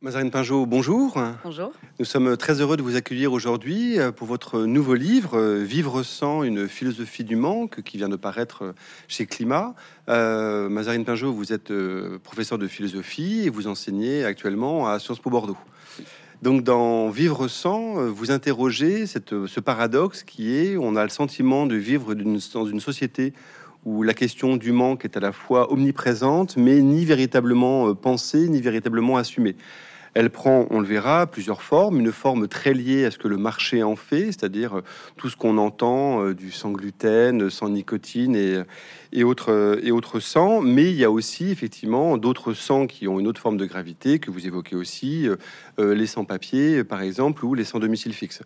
Mazarine Pinjot, bonjour. Bonjour. Nous sommes très heureux de vous accueillir aujourd'hui euh, pour votre nouveau livre, euh, Vivre sans une philosophie du manque, qui vient de paraître chez Climat. Euh, Mazarine Pinjot, vous êtes euh, professeur de philosophie et vous enseignez actuellement à Sciences Po Bordeaux. Donc, dans Vivre sans, vous interrogez cette, ce paradoxe qui est on a le sentiment de vivre dans une société où la question du manque est à la fois omniprésente, mais ni véritablement pensée, ni véritablement assumée. Elle prend, on le verra, plusieurs formes. Une forme très liée à ce que le marché en fait, c'est-à-dire euh, tout ce qu'on entend euh, du sans gluten, sans nicotine et, et autres euh, et sangs. Mais il y a aussi effectivement d'autres sangs qui ont une autre forme de gravité que vous évoquez aussi, les sans-papiers par exemple ou les sans domicile fixe.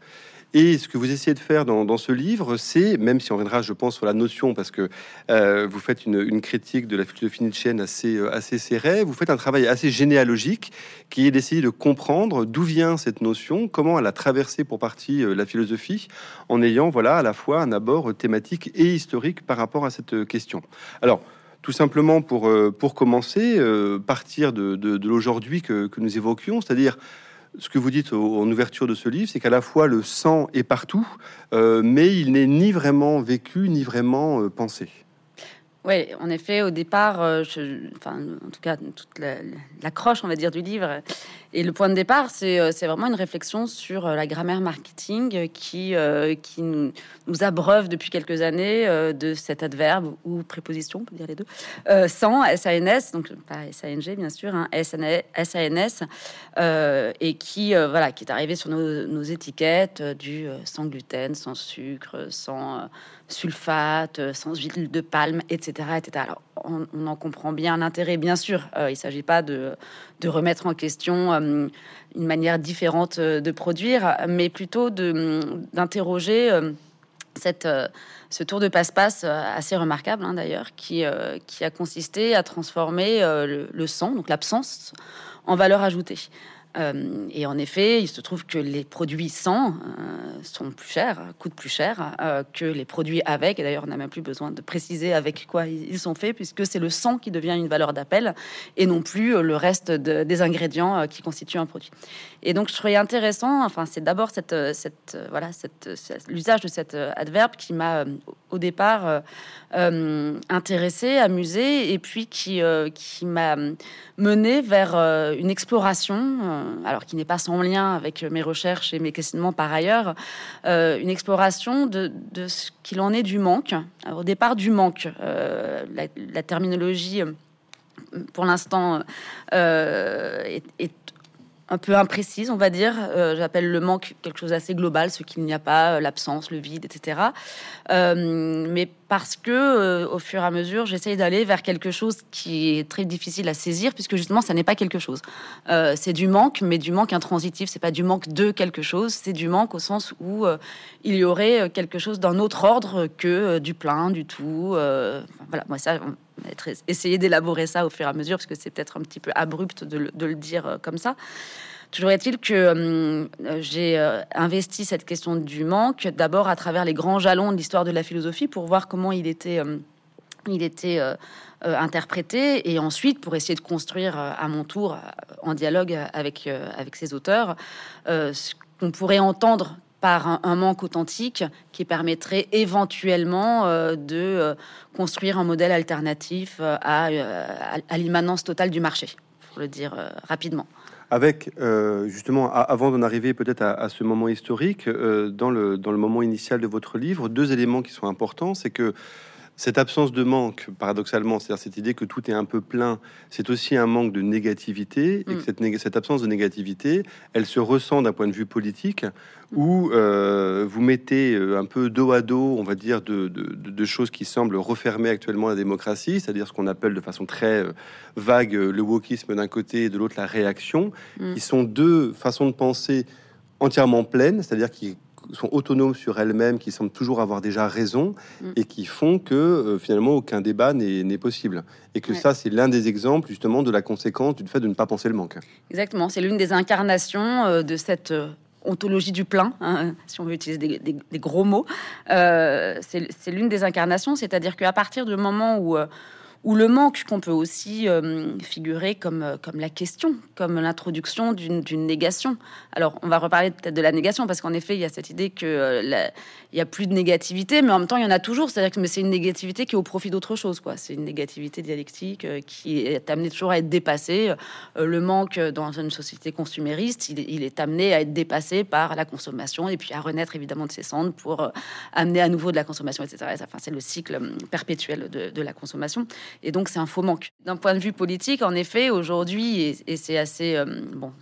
Et ce que vous essayez de faire dans, ce livre, c'est, même si on reviendra, je pense, sur la notion, parce que euh, vous faites une, critique de la philosophie nietzschéenne assez, euh, assez serrée, vous faites un travail assez généalogique qui est d'essayer de comprendre d'où vient cette notion, comment elle a traversé pour partie euh, la philosophie, en ayant, voilà, à la fois un abord thématique et historique par rapport à cette question. Alors, tout simplement pour, pour commencer, partir de, de, l'aujourd'hui que, que nous évoquions, c'est-à-dire ce que vous dites en ouverture de ce livre, c'est qu'à la fois le sang est partout, euh, mais il n'est ni vraiment vécu, ni vraiment euh, pensé. Oui, en effet, au départ, euh, enfin, en tout cas, toute l'accroche, on va dire, du livre, et le point de départ, c'est euh, vraiment une réflexion sur euh, la grammaire marketing qui, qui nous, abreuve depuis quelques années de cet adverbe ou préposition, on peut dire les deux, sans S-A-N-S, donc pas S-A-N-G, bien sûr, hein, S-A-N-S, et qui, voilà, qui est arrivé sur nos, nos étiquettes du sans gluten, sans sucre, sans sulfate, euh, sans huile de palme, etc. etc. Alors, on, en comprend bien l'intérêt, bien sûr. Euh, il ne s'agit pas de, remettre en question euh, une manière différente de produire, mais plutôt d'interroger ce tour de passe-passe assez remarquable hein, d'ailleurs, qui, qui a consisté à transformer le, le sang, donc l'absence, en valeur ajoutée. Euh, et en effet, il se trouve que les produits sans euh, sont plus chers, coûtent plus cher euh, que les produits avec. Et d'ailleurs, on n'a même plus besoin de préciser avec quoi ils sont faits, puisque c'est le sang qui devient une valeur d'appel et non plus le reste des ingrédients qui constituent un produit. Et donc, je trouvais intéressant. Enfin, c'est d'abord cette, cette, l'usage de cet adverbe qui m'a au départ intéressé, amusé, et puis qui, qui m'a mené vers une exploration alors qui n'est pas sans lien avec mes recherches et mes questionnements par ailleurs, euh, une exploration de, ce qu'il en est du manque. au départ, du manque, euh, la, terminologie pour l'instant est, un peu imprécise, on va dire. Euh, j'appelle le manque quelque chose d'assez global, ce qu'il n'y a pas, euh, l'absence, le vide, etc. Euh, mais parce que, au fur et à mesure, j'essaye d'aller vers quelque chose qui est très difficile à saisir, puisque justement, ça n'est pas quelque chose. c'est du manque, mais du manque intransitif. C'est pas du manque de quelque chose, c'est du manque au sens où il y aurait quelque chose d'un autre ordre que du plein, du tout. voilà, moi ça essayer d'élaborer ça au fur et à mesure, parce que c'est peut-être un petit peu abrupt de, le dire euh, comme ça. Toujours est-il que euh, j'ai euh, investi cette question du manque d'abord à travers les grands jalons de l'histoire de la philosophie pour voir comment il était, il était interprété et ensuite pour essayer de construire à mon tour en dialogue avec, avec ces auteurs ce qu'on pourrait entendre par un, manque authentique qui permettrait éventuellement euh, de euh, construire un modèle alternatif euh, à, l'immanence totale du marché, pour le dire rapidement. Avec justement, avant d'en arriver peut-être à, à, ce moment historique, dans, le, dans le moment initial de votre livre, deux éléments qui sont importants, c'est que cette absence de manque, paradoxalement, c'est-à-dire cette idée que tout est un peu plein, c'est aussi un manque de négativité, et que mm. cette, cette, absence de négativité, elle se ressent d'un point de vue politique, où euh, vous mettez euh, un peu dos à dos, on va dire, de, de, choses qui semblent refermer actuellement la démocratie, c'est-à-dire ce qu'on appelle de façon très euh, vague le wokisme d'un côté et de l'autre la réaction, mm. qui sont deux façons de penser entièrement pleines, c'est-à-dire qui sont autonomes sur elles-mêmes, qui semblent toujours avoir déjà raison mm. et qui font que euh, finalement aucun débat n'est possible. Et que ça, c'est l'un des exemples justement de la conséquence du fait de ne pas penser le manque. Exactement, c'est l'une des incarnations euh, de cette euh, ontologie du plein, hein, si on veut utiliser des, gros mots. c'est l'une des incarnations, c'est-à-dire qu'à partir du moment où ou le manque qu'on peut aussi euh, figurer comme, euh, comme la question, comme l'introduction d'une négation. Alors, on va reparler peut-être de la négation, parce qu'en effet, il y a cette idée que euh, il y a plus de négativité, mais en même temps, il y en a toujours. C'est-à-dire que c'est une négativité qui est au profit d'autre chose. C'est une négativité dialectique qui est amenée toujours à être dépassée. le manque dans une société consumériste, il, est amené à être dépassé par la consommation et puis à renaître évidemment de ses cendres pour amener à nouveau de la consommation, etc. Enfin, c'est le cycle perpétuel de la consommation. Et donc, c'est un faux manque. D'un point de vue politique, en effet, aujourd'hui, et, c'est assez, euh, bon,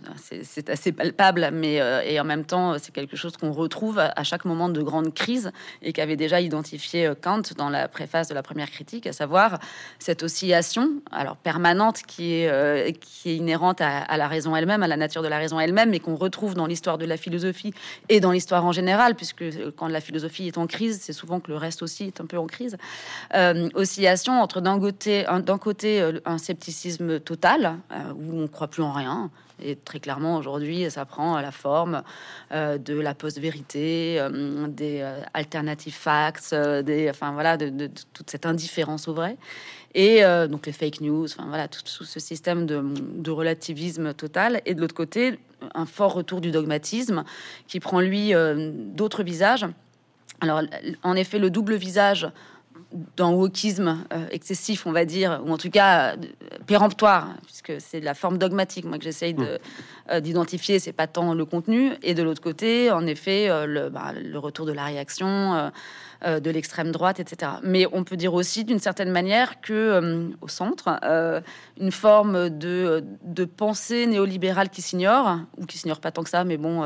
c'est assez palpable, mais euh, et en même temps, c'est quelque chose qu'on retrouve à, chaque moment de grande crise et qu'avait déjà identifié euh, Kant dans la préface de la première critique, à savoir cette oscillation, alors permanente, qui est, qui est inhérente à, à la raison elle-même, à la nature de la raison elle-même, mais qu'on retrouve dans l'histoire de la philosophie et dans l'histoire en général, puisque quand la philosophie est en crise, c'est souvent que le reste aussi est un peu en crise. oscillation entre d'un côté d'un côté euh, un scepticisme total, euh, où on ne croit plus en rien. Et très clairement, aujourd'hui, ça prend la forme euh, de la post-vérité, des alternative facts, des, enfin voilà, de, toute cette indifférence au vrai. Et donc les fake news, enfin voilà, tout, ce système de, de, relativisme total. Et de l'autre côté, un fort retour du dogmatisme qui prend lui d'autres visages. Alors, en effet, le double visage d'un wokisme euh, excessif, on va dire, ou en tout cas euh, péremptoire, puisque c'est la forme dogmatique, moi que j'essaye mmh. euh, d'identifier, c'est pas tant le contenu, et de l'autre côté, en effet, le, bah, le, retour de la réaction euh, de l'extrême droite, etc. Mais on peut dire aussi d'une certaine manière que euh, au centre, euh, une forme de, de pensée néolibérale qui s'ignore, ou qui s'ignore pas tant que ça, mais bon,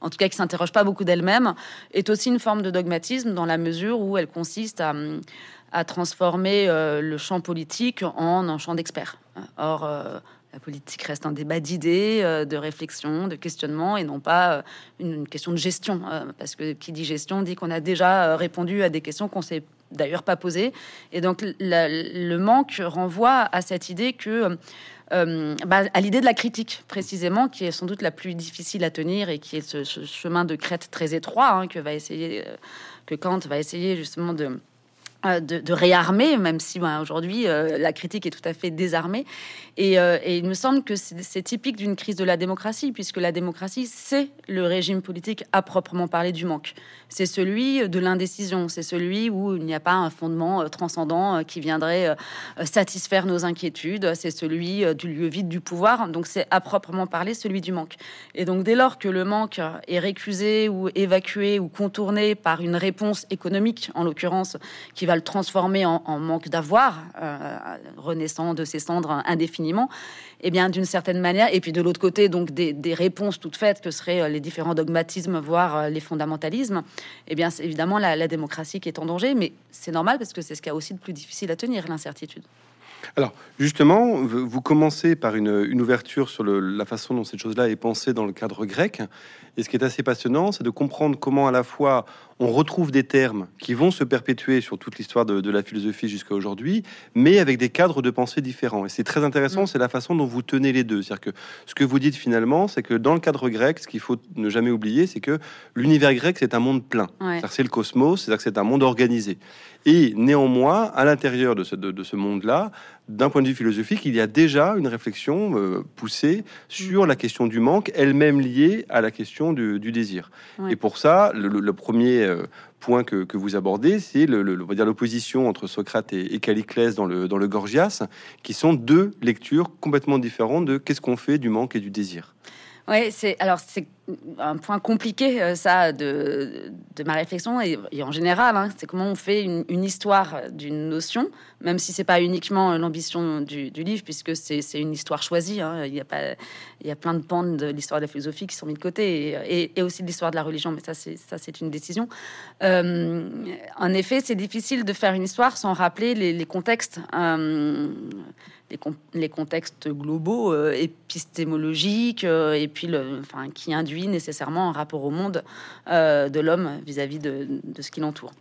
en tout cas qui s'interroge pas beaucoup d'elle-même, est aussi une forme de dogmatisme dans la mesure où elle consiste à, à transformer le champ politique en un champ d'experts. Or, la politique reste un débat d'idées, euh, de réflexion, de questionnement, et non pas euh, une, question de gestion. Euh, parce que qui dit gestion dit qu'on a déjà répondu à des questions qu'on s'est d'ailleurs pas posées. Et donc le manque renvoie à cette idée que bah, à l'idée de la critique, précisément, qui est sans doute la plus difficile à tenir et qui est ce, chemin de crête très étroit hein, que Kant va essayer justement de, euh, de, réarmer, même si ben, aujourd'hui euh, la critique est tout à fait désarmée. Euh, et, il me semble que c'est typique d'une crise de la démocratie, puisque la démocratie, c'est le régime politique à proprement parler du manque. C'est celui de l'indécision, c'est celui où il n'y a pas un fondement transcendant qui viendrait satisfaire nos inquiétudes, c'est celui du lieu vide du pouvoir, donc c'est à proprement parler celui du manque. Et donc dès lors que le manque est récusé ou évacué ou contourné par une réponse économique, en l'occurrence, qui va le transformer en, manque d'avoir, euh, renaissant de ses cendres indéfiniment, et eh bien d'une certaine manière, et puis de l'autre côté, donc des, réponses toutes faites que seraient euh, les différents dogmatismes, voire euh, les fondamentalismes, et eh bien c'est évidemment la, démocratie qui est en danger, mais c'est normal parce que c'est ce qui a aussi de plus difficile à tenir, l'incertitude. Alors, justement, vous commencez par une, ouverture sur la façon dont cette chose-là est pensée dans le cadre grec. Et ce qui est assez passionnant, c'est de comprendre comment à la fois on retrouve des termes qui vont se perpétuer sur toute l'histoire de, la philosophie jusqu'à aujourd'hui, mais avec des cadres de pensée différents. Et c'est très intéressant, mm. c'est la façon dont vous tenez les deux. C'est-à-dire que ce que vous dites finalement, c'est que dans le cadre grec, ce qu'il faut ne jamais oublier, c'est que l'univers grec, c'est un monde plein. C'est le cosmos, c'est-à-dire que c'est un monde organisé. Et néanmoins, à l'intérieur de ce, de, ce monde-là, d'un point de vue philosophique, il y a déjà une réflexion euh, poussée sur la question du manque, elle-même liée à la question du, désir. Et pour ça, le, premier euh, point que, vous abordez, c'est le, l'opposition entre Socrate et, et, Caliclès dans le, dans le Gorgias, qui sont deux lectures complètement différentes de qu'est-ce qu'on fait du manque et du désir. Oui, c'est alors c'est un point compliqué euh, ça de, ma réflexion et, en général, hein, c'est comment on fait une, histoire d'une notion, même si c'est pas uniquement l'ambition du, livre, puisque c'est une histoire choisie. Hein. il y a pas, il y a plein de pans de l'histoire de la philosophie qui sont mis de côté et, aussi de l'histoire de la religion, mais ça c'est une décision. Euh, en effet, c'est difficile de faire une histoire sans rappeler les, contextes. Euh, les, contextes globaux, euh, épistémologiques, euh, et puis le, qui induit nécessairement un rapport au monde euh, de l'homme vis-à-vis de, ce qui l'entoure.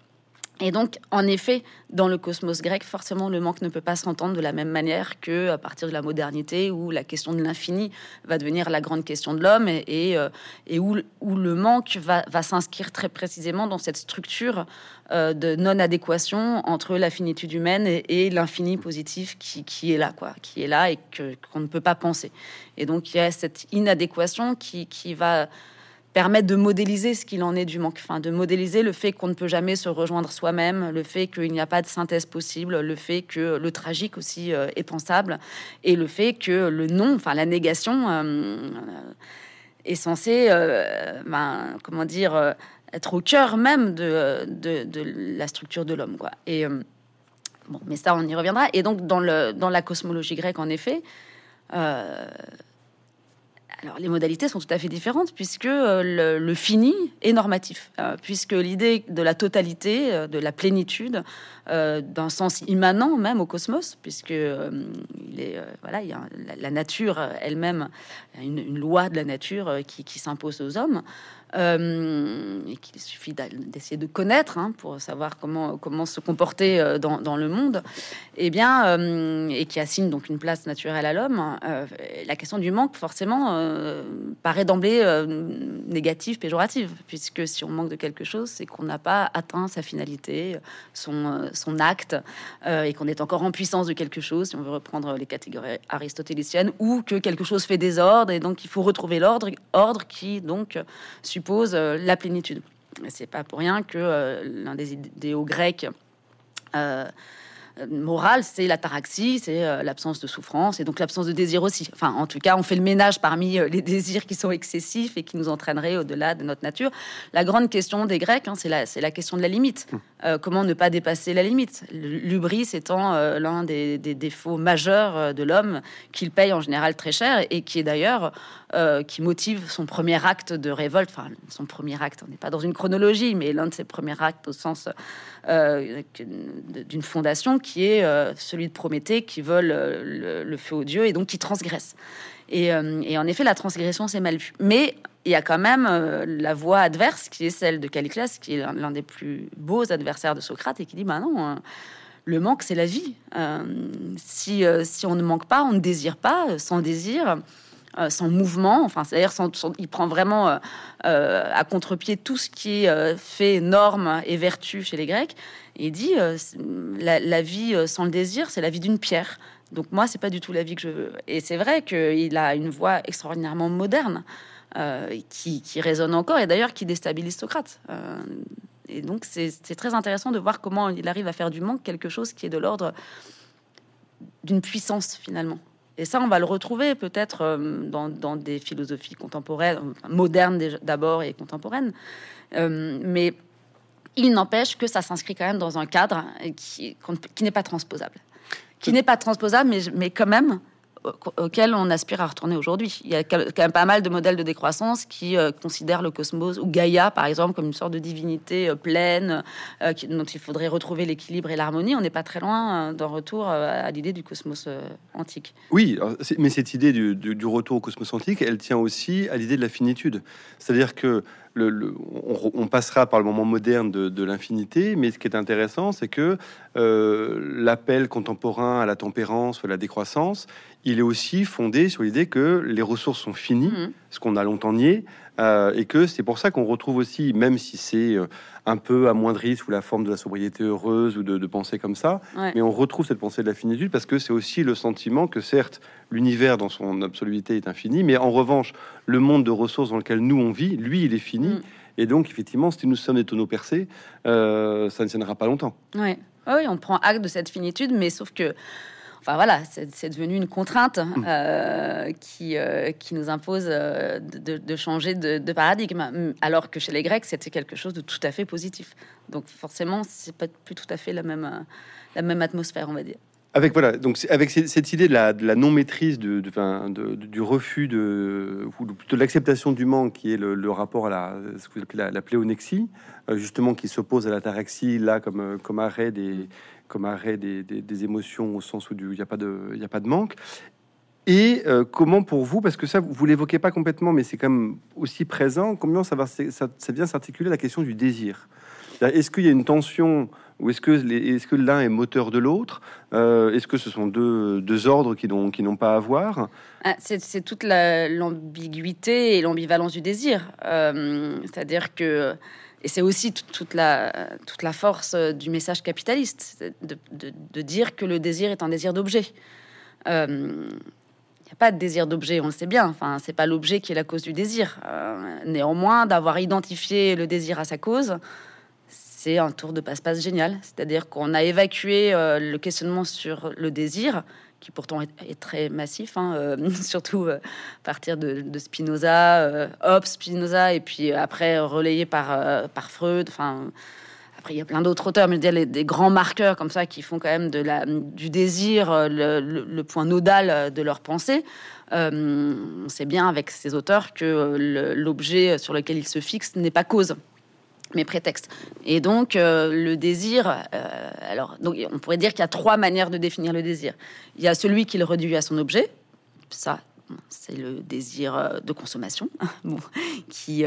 Et donc, en effet, dans le cosmos grec, forcément, le manque ne peut pas s'entendre de la même manière que à partir de la modernité, où la question de l'infini va devenir la grande question de l'homme, et, euh, où, le manque va, s'inscrire très précisément dans cette structure euh, de non-adéquation entre la finitude humaine et, l'infini positif qui, est là, quoi, qui est là et qu'on ne peut pas penser. Et donc, il y a cette inadéquation qui va permettre de modéliser ce qu'il en est du manque, enfin, de modéliser le fait qu'on ne peut jamais se rejoindre soi-même, le fait qu'il n'y a pas de synthèse possible, le fait que le tragique aussi euh, est pensable, et le fait que le non, enfin la négation, euh, est censé, euh, ben, comment dire, être au cœur même de, de, la structure de l'homme, quoi. Et bon, mais ça, on y reviendra. Et donc, dans, le, dans la cosmologie grecque, en effet, alors, les modalités sont tout à fait différentes puisque euh, le, fini est normatif, euh, puisque l'idée de la totalité, euh, de la plénitude, d'un sens immanent même au cosmos, puisque la, nature elle-même, une, loi de la nature qui s'impose aux hommes. Euh, et qu'il suffit d'essayer de connaître hein, pour savoir comment, comment se comporter euh, dans, dans le monde, et eh bien, euh, et qui assigne donc une place naturelle à l'homme, la question du manque, forcément, paraît d'emblée négative, péjorative, puisque si on manque de quelque chose, c'est qu'on n'a pas atteint sa finalité, son, son acte, et qu'on est encore en puissance de quelque chose, si on veut reprendre les catégories aristotéliciennes, ou que quelque chose fait désordre, et donc il faut retrouver l'ordre, ordre qui donc suppose euh, la plénitude. C'est pas pour rien que euh, l'un des idéaux grecs euh, morale, c'est l'ataraxie, c'est l'absence de souffrance et donc l'absence de désir aussi. Enfin, en tout cas, on fait le ménage parmi les désirs qui sont excessifs et qui nous entraîneraient au-delà de notre nature. La grande question des Grecs, hein, c'est la, la, question de la limite. Hum. comment ne pas dépasser la limite? L'ubris étant l'un des, des, défauts majeurs de l'homme qu'il paye en général très cher et qui est d'ailleurs euh, qui motive son premier acte de révolte. Enfin, son premier acte, on n'est pas dans une chronologie, mais l'un de ses premiers actes au sens euh, d'une fondation qui est euh, celui de Prométhée qui vole le, feu aux dieux et donc qui transgresse. Et, en effet, la transgression, c'est mal vu. Mais il y a quand même la voix adverse qui est celle de Caliclès, qui est l'un des plus beaux adversaires de Socrate et qui dit Bah non le manque, c'est la vie. si, si on ne manque pas, on ne désire pas. Sans désir, euh, son mouvement. Enfin, c'est-à-dire, il prend vraiment euh, euh, à contre-pied tout ce qui est fait norme et vertu chez les Grecs. Il dit la, vie sans le désir, c'est la vie d'une pierre. Donc moi, c'est pas du tout la vie que je veux. Et c'est vrai qu'il a une voix extraordinairement moderne qui, résonne encore et d'ailleurs qui déstabilise Socrate. et donc c'est très intéressant de voir comment il arrive à faire du manque quelque chose qui est de l'ordre d'une puissance finalement. Et ça, on va le retrouver peut-être euh, dans, des philosophies contemporaines, modernes d'abord et contemporaines. Euh, mais il n'empêche que ça s'inscrit quand même dans un cadre qui, qui n'est pas transposable. Qui n'est pas transposable, mais, mais quand même, auquel on aspire à retourner aujourd'hui. Il y a quand même pas mal de modèles de décroissance qui euh, considèrent le cosmos, ou Gaïa par exemple, comme une sorte de divinité euh, pleine, euh, dont il faudrait retrouver l'équilibre et l'harmonie. On n'est pas très loin d'un retour à l'idée du cosmos antique. Oui, mais cette idée du, retour au cosmos antique, elle tient aussi à l'idée de la finitude. C'est-à-dire que on, passera par le moment moderne de, l'infinité, mais ce qui est intéressant, c'est que l'appel contemporain à la tempérance à la décroissance, il est aussi fondé sur l'idée que les ressources sont finies, mmh. ce qu'on a longtemps nié, euh, et que c'est pour ça qu'on retrouve aussi, même si c'est euh, un peu amoindri sous la forme de la sobriété heureuse ou de, penser comme ça, mais on retrouve cette pensée de la finitude parce que c'est aussi le sentiment que certes l'univers dans son absoluité est infini, mais en revanche le monde de ressources dans lequel nous on vit, lui il est fini, mm. et donc effectivement si nous sommes des tonneaux percés, euh, ça ne tiendra pas longtemps. Ouais. Oui, on prend acte de cette finitude, mais sauf que Enfin voilà, c'est devenu une contrainte mmh. euh, qui, euh, qui nous impose euh, de, changer de, paradigme, alors que chez les Grecs, c'était quelque chose de tout à fait positif. Donc forcément, c'est pas plus tout à fait la même, la même atmosphère, on va dire. Avec voilà, donc avec cette idée de la, non maîtrise, de, de, du refus de ou de l'acceptation du manque, qui est le, rapport à la ce que vous appelez la, pléonexie, justement qui s'oppose à l'ataraxie là comme comme arrêt des comme arrêt des, des, émotions au sens où il n'y a, pas de, y a pas de manque. Et euh, comment pour vous, parce que ça, vous l'évoquez pas complètement, mais c'est quand même aussi présent, comment ça, va, ça, vient s'articuler la question du désir? Est-ce qu'il y a une tension Ou est-ce que, l'un est moteur de l'autre? Est-ce que ce sont deux, ordres qui n'ont, pas à voir? Ah, c'est, toute l'ambiguïté et l'ambivalence du désir. c'est-à-dire que et c'est aussi toute la, force du message capitaliste, de, de, dire que le désir est un désir d'objet. Il n'y a pas de désir d'objet, on le sait bien. Enfin, c'est pas l'objet qui est la cause du désir. néanmoins, d'avoir identifié le désir à sa cause, un tour de passe-passe génial. C'est-à-dire qu'on a évacué euh, le questionnement sur le désir, qui pourtant est, très massif, hein, euh, surtout euh, à partir de, Spinoza, Hobbes, Spinoza, et puis après relayé par, par Freud. Enfin, après, il y a plein d'autres auteurs, mais des grands marqueurs comme ça qui font quand même de la, du désir le, point nodal de leur pensée. on sait bien avec ces auteurs que l'objet sur lequel ils se fixent n'est pas cause mais prétextes. Et donc, euh, le désir, euh, alors, donc, on pourrait dire qu'il y a trois manières de définir le désir. Il y a celui qui le réduit à son objet, ça, c'est le désir euh, de consommation, qui,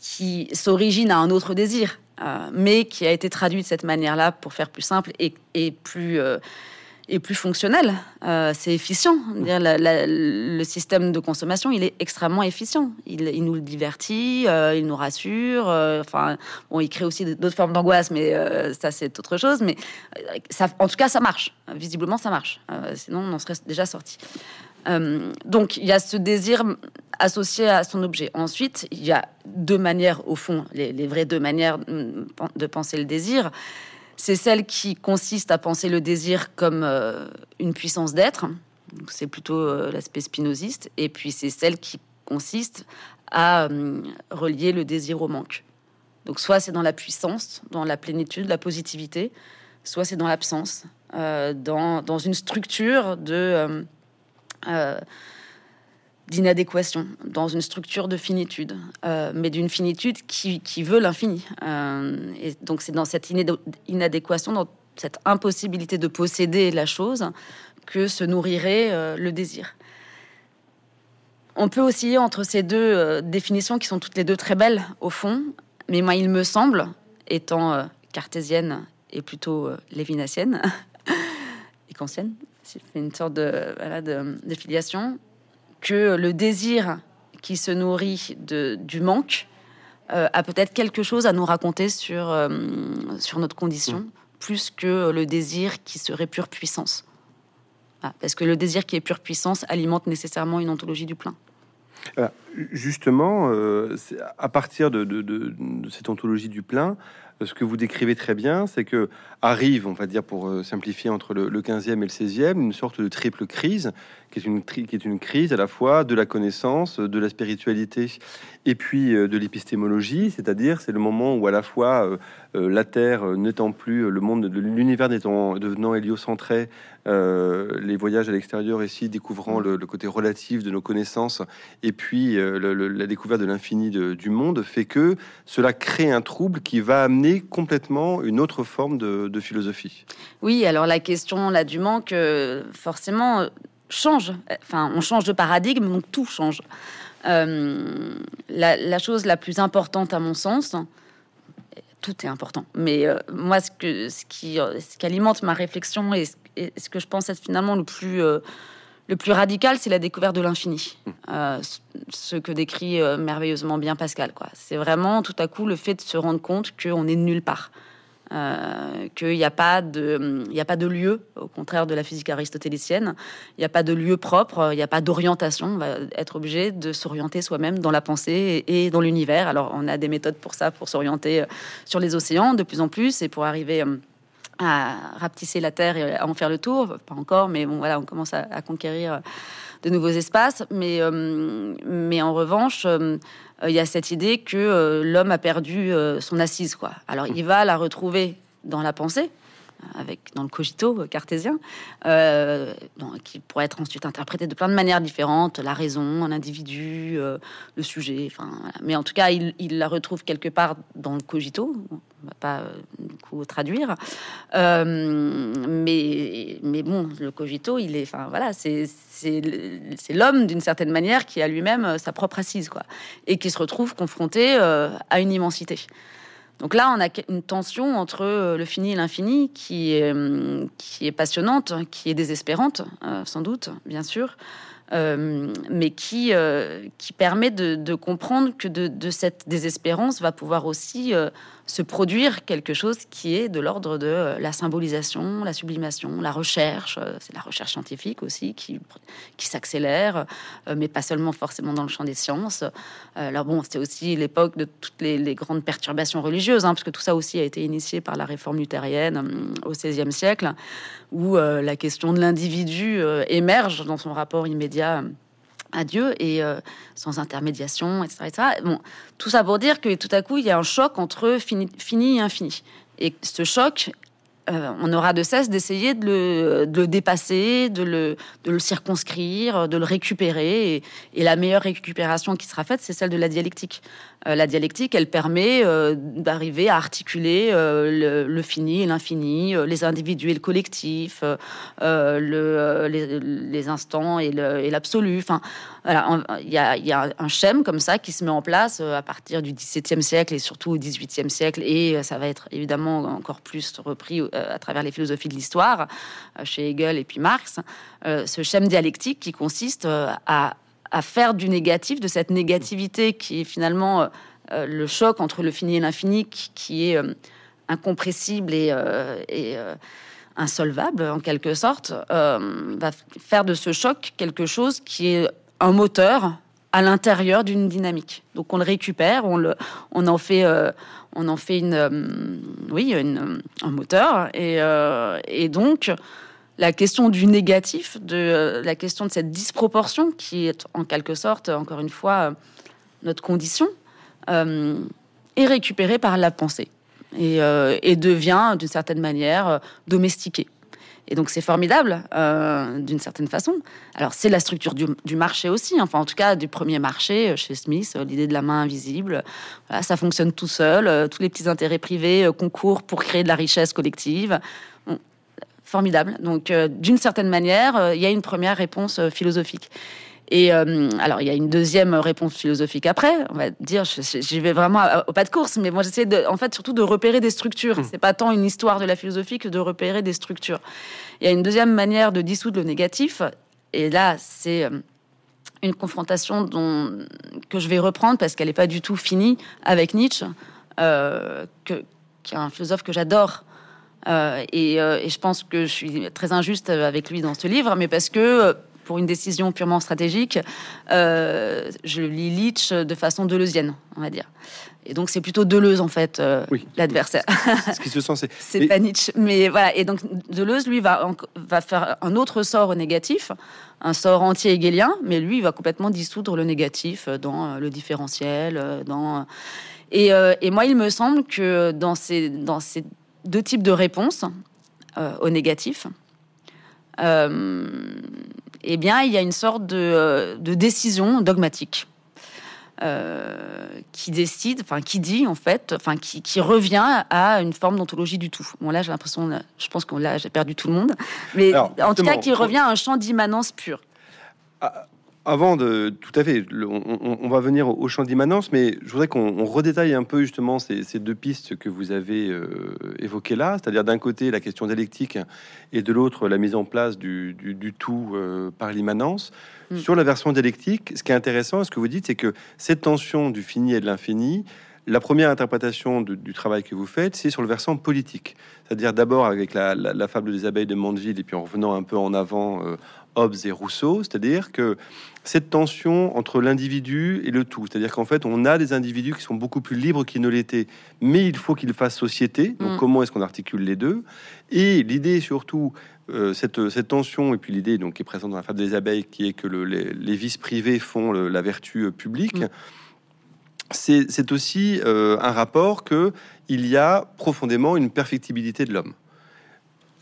qui s'origine à un autre désir, mais qui a été traduit de cette manière-là pour faire plus simple et plus est plus fonctionnel, euh, c'est efficient. le système de consommation, il est extrêmement efficient. Il, nous le divertit, euh, il nous rassure. Euh, enfin, bon, il crée aussi d'autres formes d'angoisse, mais ça c'est autre chose. Mais ça, en tout cas, ça marche. Visiblement, ça marche. sinon, on en serait déjà sorti. donc, il y a ce désir associé à son objet. Ensuite, il y a deux manières, au fond, les, les vraies deux manières de penser le désir c'est celle qui consiste à penser le désir comme euh, une puissance d'être. C'est plutôt euh, l'aspect spinoziste. Et puis c'est celle qui consiste à euh, relier le désir au manque. Donc soit c'est dans la puissance, dans la plénitude, la positivité, soit c'est dans l'absence, dans, dans, une structure de d'inadéquation, dans une structure de finitude, euh, mais d'une finitude qui, veut l'infini. Euh, et donc c'est dans cette inadéquation, dans cette impossibilité de posséder la chose, que se nourrirait euh, le désir. On peut osciller entre ces deux définitions qui sont toutes les deux très belles au fond, mais moi il me semble, étant cartésienne et plutôt lévinassienne et kantienne, c'est une sorte de, voilà, de, de filiation, que le désir qui se nourrit de, du manque euh, a peut-être quelque chose à nous raconter sur, euh, sur notre condition, mm. plus que le désir qui serait pure puissance. Ah, parce que le désir qui est pure puissance alimente nécessairement une ontologie du plein. Justement, euh, à partir de, de, de, cette ontologie du plein, ce que vous décrivez très bien, c'est que arrive, on va dire pour simplifier, entre le, le 15e et le 16e, une sorte de triple crise qui est une, qui est une crise à la fois de la connaissance, de la spiritualité et puis euh, de l'épistémologie, c'est-à-dire c'est le moment où à la fois euh, euh, la Terre n'étant plus le monde de l'univers n'étant devenant héliocentré, les voyages à l'extérieur ici découvrant le, côté relatif de nos connaissances et puis la découverte de l'infini du monde fait que cela crée un trouble qui va amener complètement une autre forme de, philosophie. Oui, alors la question là du manque, forcément change. Enfin, on change de paradigme, donc tout change. Euh, la, chose la plus importante à mon sens, tout est important, mais euh, moi, ce, que, ce, qui, ce qui alimente ma réflexion et, ce que je pense être finalement le plus, euh, le plus radical, c'est la découverte de l'infini. ce que décrit merveilleusement bien Pascal. C'est vraiment tout à coup le fait de se rendre compte qu'on est nulle part. Euh, qu'il n'y a pas de, il a pas de lieu, au contraire de la physique aristotélicienne. Il n'y a pas de lieu propre, il n'y a pas d'orientation. On va être obligé de s'orienter soi-même dans la pensée et, dans l'univers. Alors, on a des méthodes pour ça, pour s'orienter euh, sur les océans de plus en plus et pour arriver euh, à rapetisser la Terre et à en faire le tour. Pas encore, mais bon, voilà, on commence à, conquérir de nouveaux espaces. Mais, mais en revanche, euh, il y a cette idée que euh, l'homme a perdu euh, son assise. Quoi. Alors il va la retrouver dans la pensée, avec dans le cogito cartésien, qui pourrait être ensuite interprété de plein de manières différentes, la raison, l'individu, le sujet, enfin, mais en tout cas, il, la retrouve quelque part dans le cogito. On va pas du coup traduire, mais mais bon, le cogito, il est, enfin voilà, c'est l'homme d'une certaine manière qui a lui-même euh, sa propre assise, quoi, et qui se retrouve confronté euh, à une immensité. Donc là, on a une tension entre le fini et l'infini qui est, est passionnante, qui est désespérante, sans doute, bien sûr. Mais qui, qui permet de, comprendre que de, cette désespérance va pouvoir aussi se produire quelque chose qui est de l'ordre de euh, la symbolisation, la sublimation, la recherche. Euh, c'est la recherche scientifique aussi qui, qui s'accélère, euh, mais pas seulement forcément dans le champ des sciences. Alors bon, c'était aussi l'époque de toutes les, grandes perturbations religieuses, hein, parce que tout ça aussi a été initié par la réforme luthérienne au XVIe siècle, où la question de l'individu émerge dans son rapport immédiat à Dieu et euh, sans intermédiation, etc., Bon, tout ça pour dire que tout à coup, il y a un choc entre fini, fini et infini. Et ce choc, euh, on aura de cesse d'essayer de le, dépasser, de le, circonscrire, de le récupérer. Et, la meilleure récupération qui sera faite, c'est celle de la dialectique. Euh, la dialectique, elle permet euh, d'arriver à articuler le, fini et l'infini, les individus et le collectif, le, les, instants et l'absolu. enfin, il y a, y a, un schème comme ça qui se met en place à partir du XVIIe siècle et surtout au XVIIIe siècle. Et ça va être évidemment encore plus repris à travers les philosophies de l'histoire, euh, chez Hegel et puis Marx, euh, ce schème dialectique qui consiste à, faire du négatif, de cette négativité qui est finalement le choc entre le fini et l'infini, qui, est incompressible et, et insolvable en quelque sorte, va faire de ce choc quelque chose qui est un moteur à l'intérieur d'une dynamique. Donc on le récupère, on, le, on en fait, on en fait une, euh, oui, un moteur. Euh, et, donc, la question du négatif, de euh, la question de cette disproportion qui est en quelque sorte, encore une fois, notre condition, est récupérée par la pensée et devient d'une certaine manière domestiquée. Et donc c'est formidable euh, d'une certaine façon. Alors c'est la structure du, marché aussi, enfin en tout cas du premier marché euh, chez Smith, euh, l'idée de la main invisible, ça fonctionne tout seul, tous les petits intérêts privés concourent pour créer de la richesse collective. formidable. Donc d'une certaine manière, il y a une première réponse philosophique. Et euh, alors, il y a une deuxième réponse philosophique après. On va dire, j'y vais vraiment au pas de course, mais moi, j'essaie de, en fait, surtout de repérer des structures. Hmm. C'est pas tant une histoire de la philosophie que de repérer des structures. Il y a une deuxième manière de dissoudre le négatif, et là, c'est euh, une confrontation dont, que je vais reprendre parce qu'elle n'est pas du tout finie avec Nietzsche, euh, que, qui est un philosophe que j'adore. et, et, je pense que je suis très injuste avec lui dans ce livre, mais parce que pour une décision purement stratégique, euh, je lis Leach de façon deleuzienne, on va dire. Et donc c'est plutôt Deleuze en fait euh, l'adversaire. Ce qui se sent, c'est. c'est pas Nietzsche, mais voilà. Et donc Deleuze lui va va faire un autre sort au négatif, un sort anti-hegelien, mais lui il va complètement dissoudre le négatif dans le différentiel, dans. Et, euh, et moi il me semble que dans ces dans ces deux types de réponses au négatif, euh, eh bien, il y a une sorte de, euh, décision dogmatique. Euh, qui décide, enfin qui dit en fait, enfin qui, revient à une forme d'ontologie du tout. Bon là j'ai l'impression, je pense que là j'ai perdu tout le monde, mais en tout cas qui revient à un champ d'immanence pure. Avant de tout à fait, on, va venir au, champ d'immanence, mais je voudrais qu'on redétaille un peu justement ces, deux pistes que vous avez euh, évoquées là, c'est-à-dire d'un côté la question dialectique et de l'autre la mise en place du, tout euh, par l'immanence. Mm. Sur la version dialectique, ce qui est intéressant, ce que vous dites, c'est que cette tension du fini et de l'infini, la première interprétation du travail que vous faites, c'est sur le versant politique. C'est-à-dire d'abord avec la, fable des abeilles de Mandeville et puis en revenant un peu en avant euh, Hobbes et Rousseau, c'est-à-dire que cette tension entre l'individu et le tout, c'est-à-dire qu'en fait, on a des individus qui sont beaucoup plus libres qu'ils ne l'étaient, mais il faut qu'ils fassent société. Donc, mm. comment est-ce qu'on articule les deux? Et l'idée, surtout, euh, cette, cette, tension, et puis l'idée donc qui est présente dans la fable des abeilles, qui est que les, vices privés font la vertu euh, publique. Mm. C'est aussi euh, un rapport que il y a profondément une perfectibilité de l'homme.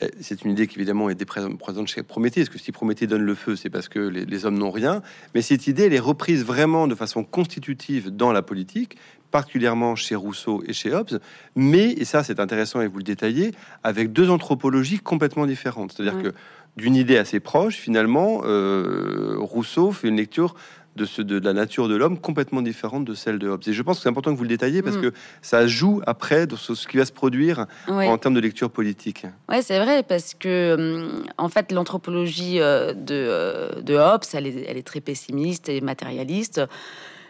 Euh, c'est une idée qui évidemment est présente chez Prométhée. Est-ce que si Prométhée donne le feu, c'est parce que les, hommes n'ont rien Mais cette idée, elle est reprise vraiment de façon constitutive dans la politique, particulièrement chez Rousseau et chez Hobbes. Mais, et ça c'est intéressant et vous le détaillez, avec deux anthropologies complètement différentes. C'est-à-dire que d'une idée assez proche, finalement, euh, Rousseau fait une lecture de, ce, de la nature de l'homme complètement différente de celle de Hobbes. Et je pense que c'est important que vous le détailliez parce Mm. que ça joue après dans ce ce qui va se produire en termes de lecture politique. Ouais, c'est vrai, parce que, hum, en fait, l'anthropologie euh, de, euh, de Hobbes, elle est, elle est très pessimiste et matérialiste.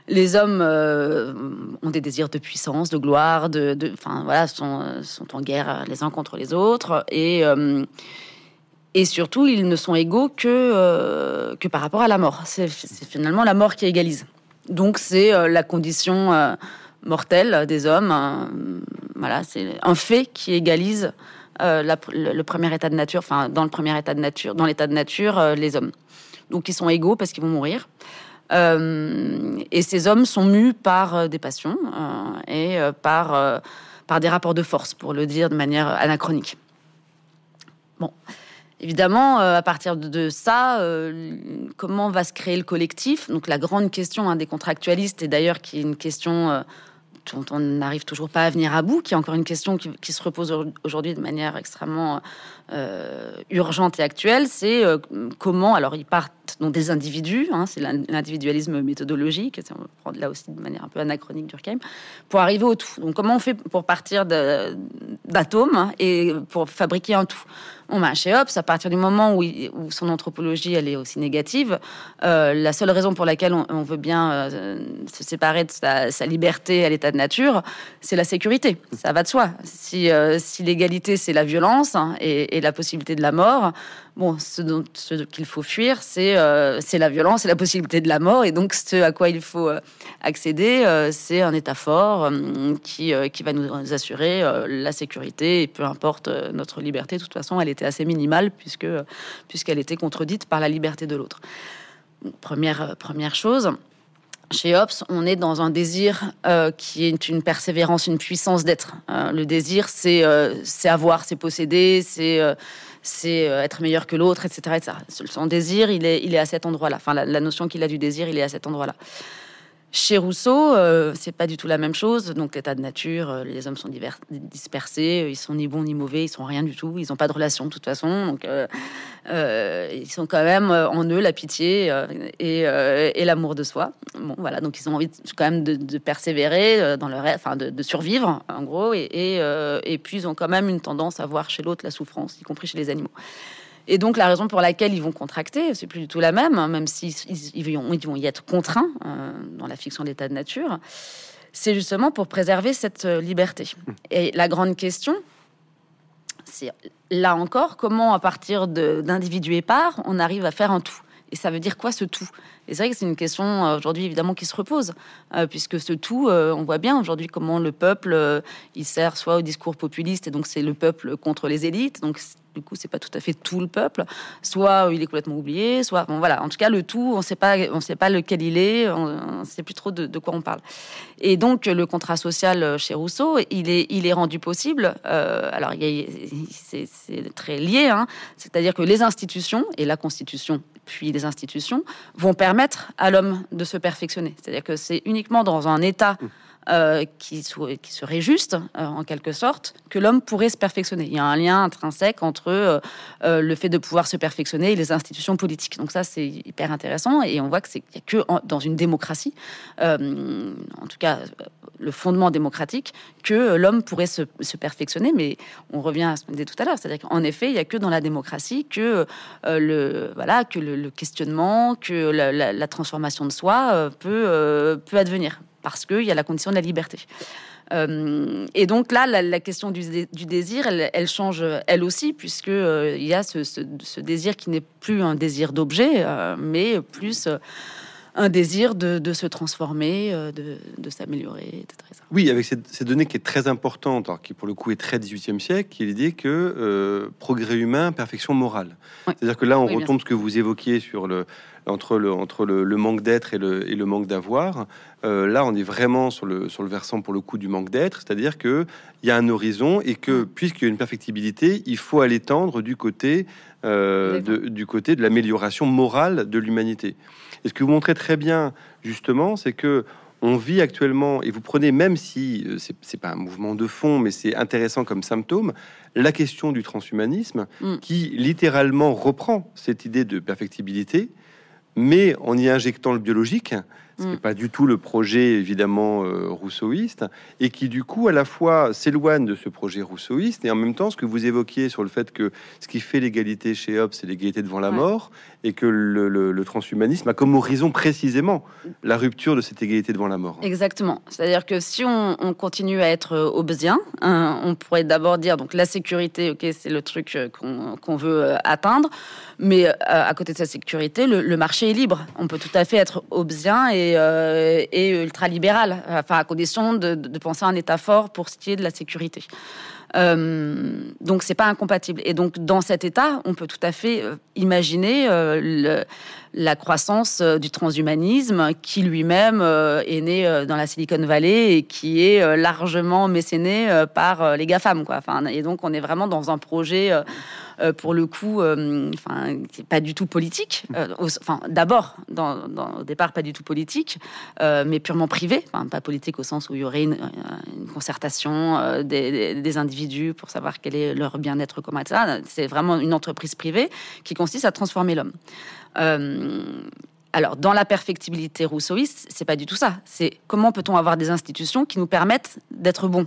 Les hommes euh, ont des désirs de puissance, de gloire, de, enfin voilà, sont, sont en guerre les uns contre les autres, et euh, et surtout, ils ne sont égaux que euh, par rapport à la mort. C'est finalement la mort qui égalise. Donc c'est euh, la condition euh, mortelle des hommes. hein. voilà, c'est un fait qui égalise le, premier état de nature, enfin dans le premier état de nature, dans l'état de nature, les hommes. Donc ils sont égaux parce qu'ils vont mourir. Et ces hommes sont mus par des passions et par, par des rapports de force, pour le dire de manière anachronique. Bon, évidemment, euh, à partir de, ça, euh, comment va se créer le collectif? Donc la grande question hein, des contractualistes, et d'ailleurs qui est une question euh, dont on n'arrive toujours pas à venir à bout, qui est encore une question qui, se repose au- aujourd'hui de manière extrêmement urgente et actuelle, c'est comment, alors ils partent donc des individus, hein, c'est l'in- l'individualisme méthodologique, on va prendre là aussi de manière un peu anachronique Durkheim, pour arriver au tout. Donc comment on fait pour partir d'atomes hein, et pour fabriquer un tout? On va chez Hobbes, à partir du moment où, son anthropologie elle est aussi négative, euh, la seule raison pour laquelle on, veut bien euh, se séparer de sa, liberté à l'état de nature, c'est la sécurité. Ça va de soi. Si, euh, l'égalité c'est la violence hein, et, et la possibilité de la mort, bon, ce, ce qu'il faut fuir, c'est euh, la violence et la possibilité de la mort. Et donc, ce à quoi il faut euh, accéder, euh, c'est un État fort euh, qui, qui va nous assurer la sécurité. Peu importe notre liberté, de toute façon, elle était assez minimale puisque puisqu'elle était contredite par la liberté de l'autre. Première, première chose. Chez Hobbes, on est dans un désir qui est une persévérance, une puissance d'être. Le désir, c'est euh, avoir, c'est posséder, c'est c'est euh, être meilleur que l'autre, etc., etc. Son désir, il est, il est à cet endroit-là. Enfin, la, la notion qu'il a du désir, il est à cet endroit-là. Chez Rousseau, euh, c'est pas du tout la même chose. Donc, l'état de nature, euh, les hommes sont dispersés, ils sont ni bons ni mauvais, ils sont rien du tout, ils n'ont pas de relation de toute façon. Donc, euh, euh, ils sont quand même euh, en eux la pitié euh, et, euh, l'amour de soi. Bon, voilà, donc ils ont envie quand même de, persévérer euh, dans leur, enfin, de, survivre en gros, et, euh, et puis ils ont quand même une tendance à voir chez l'autre la souffrance, y compris chez les animaux. Et donc la raison pour laquelle ils vont contracter, c'est plus du tout la même, hein, même s'ils ils, ils vont, y être contraints euh, dans la fiction de l'état de nature. C'est justement pour préserver cette euh, liberté. Et la grande question, c'est là encore comment, à partir d'individus épars, on arrive à faire un tout? Et ça veut dire quoi ce tout? Et c'est vrai que c'est une question euh, aujourd'hui évidemment qui se repose, euh, puisque ce tout, euh, on voit bien aujourd'hui comment le peuple, il sert soit au discours populiste, et donc c'est le peuple contre les élites, donc du coup c'est pas tout à fait tout le peuple, soit il est complètement oublié, soit bon voilà, en tout cas le tout, on sait pas, on sait pas lequel il est, on, on sait plus trop de, quoi on parle. Et donc le contrat social chez Rousseau, il est, il est rendu possible. alors c'est très lié, hein, c'est-à-dire que les institutions et la Constitution puis les institutions vont permettre à l'homme de se perfectionner. C'est-à-dire que c'est uniquement dans un état euh, qui, serait juste, euh, en quelque sorte, que l'homme pourrait se perfectionner. Il y a un lien intrinsèque entre euh, le fait de pouvoir se perfectionner et les institutions politiques. Donc ça, c'est hyper intéressant. Et on voit que c'est qu'il y a que dans une démocratie, en tout cas le fondement démocratique, que l'homme pourrait se, perfectionner. Mais on revient à ce qu'on disait tout à l'heure, c'est-à-dire qu'en effet, il y a que dans la démocratie que le voilà que le, questionnement, que la, la- transformation de soi peut peut advenir parce qu'il y a la condition de la liberté. Euh, et donc là, la, question du, dé- du désir, elle, change elle aussi, puisque euh, il y a ce, désir qui n'est plus un désir d'objet, euh, mais plus un désir de, de se transformer, euh, de, de s'améliorer, etc. Oui, avec cette, cette donnée qui est très importante, alors qui pour le coup est très 18e siècle, qui est l'idée que euh, progrès humain, perfection morale. Oui. C'est-à-dire que là, on Oui, retombe ce que vous évoquiez sur le entre le entre le, le manque d'être et le, et le manque d'avoir. Euh, là, on est vraiment sur le sur le versant pour le coup du manque d'être, c'est-à-dire que il y a un horizon et que puisqu'il y a une perfectibilité, il faut aller tendre du côté euh, de, du côté de l'amélioration morale de l'humanité. Et ce que vous montrez très bien, justement, c'est que on vit actuellement, et vous prenez, même si euh, c'est c'est pas un mouvement de fond, mais c'est intéressant comme symptôme, la question du transhumanisme, Mm. qui littéralement reprend cette idée de perfectibilité mais en y injectant le biologique, ce n'est Mm. pas du tout le projet évidemment euh, rousseauiste, et qui du coup à la fois s'éloigne de ce projet rousseauiste, et en même temps ce que vous évoquiez sur le fait que ce qui fait l'égalité chez Hobbes, c'est l'égalité devant la Ouais. mort, et que le, le- le transhumanisme a comme horizon précisément la rupture de cette égalité devant la mort. Exactement. C'est-à-dire que si on, on continue à être euh, hobbesien, hein, on pourrait d'abord dire donc la sécurité, ok, c'est le truc euh, qu'on veut euh, atteindre, mais euh, à côté de sa sécurité, le, le marché est libre. On peut tout à fait être hobbesien et, euh, et enfin à condition de, penser à un État fort pour ce qui est de la sécurité. Euh, donc c'est pas incompatible. Et donc dans cet état, on peut tout à fait euh, imaginer euh, la croissance euh, du transhumanisme qui lui-même est né dans la Silicon Valley et qui est largement mécéné par les GAFAM. Quoi. Et donc on est vraiment dans un projet, pour le coup, euh, enfin, pas du tout politique. Euh, Enfin, d'abord, au départ, pas du tout politique, euh, mais purement privé. Enfin, pas politique au sens où il y aurait une, concertation euh, des, individus pour savoir quel est leur bien-être commun, etc. C'est vraiment une entreprise privée qui consiste à transformer l'homme. Euh, alors, dans la perfectibilité rousseauiste, c'est pas du tout ça. C'est comment peut-on avoir des institutions qui nous permettent d'être bons?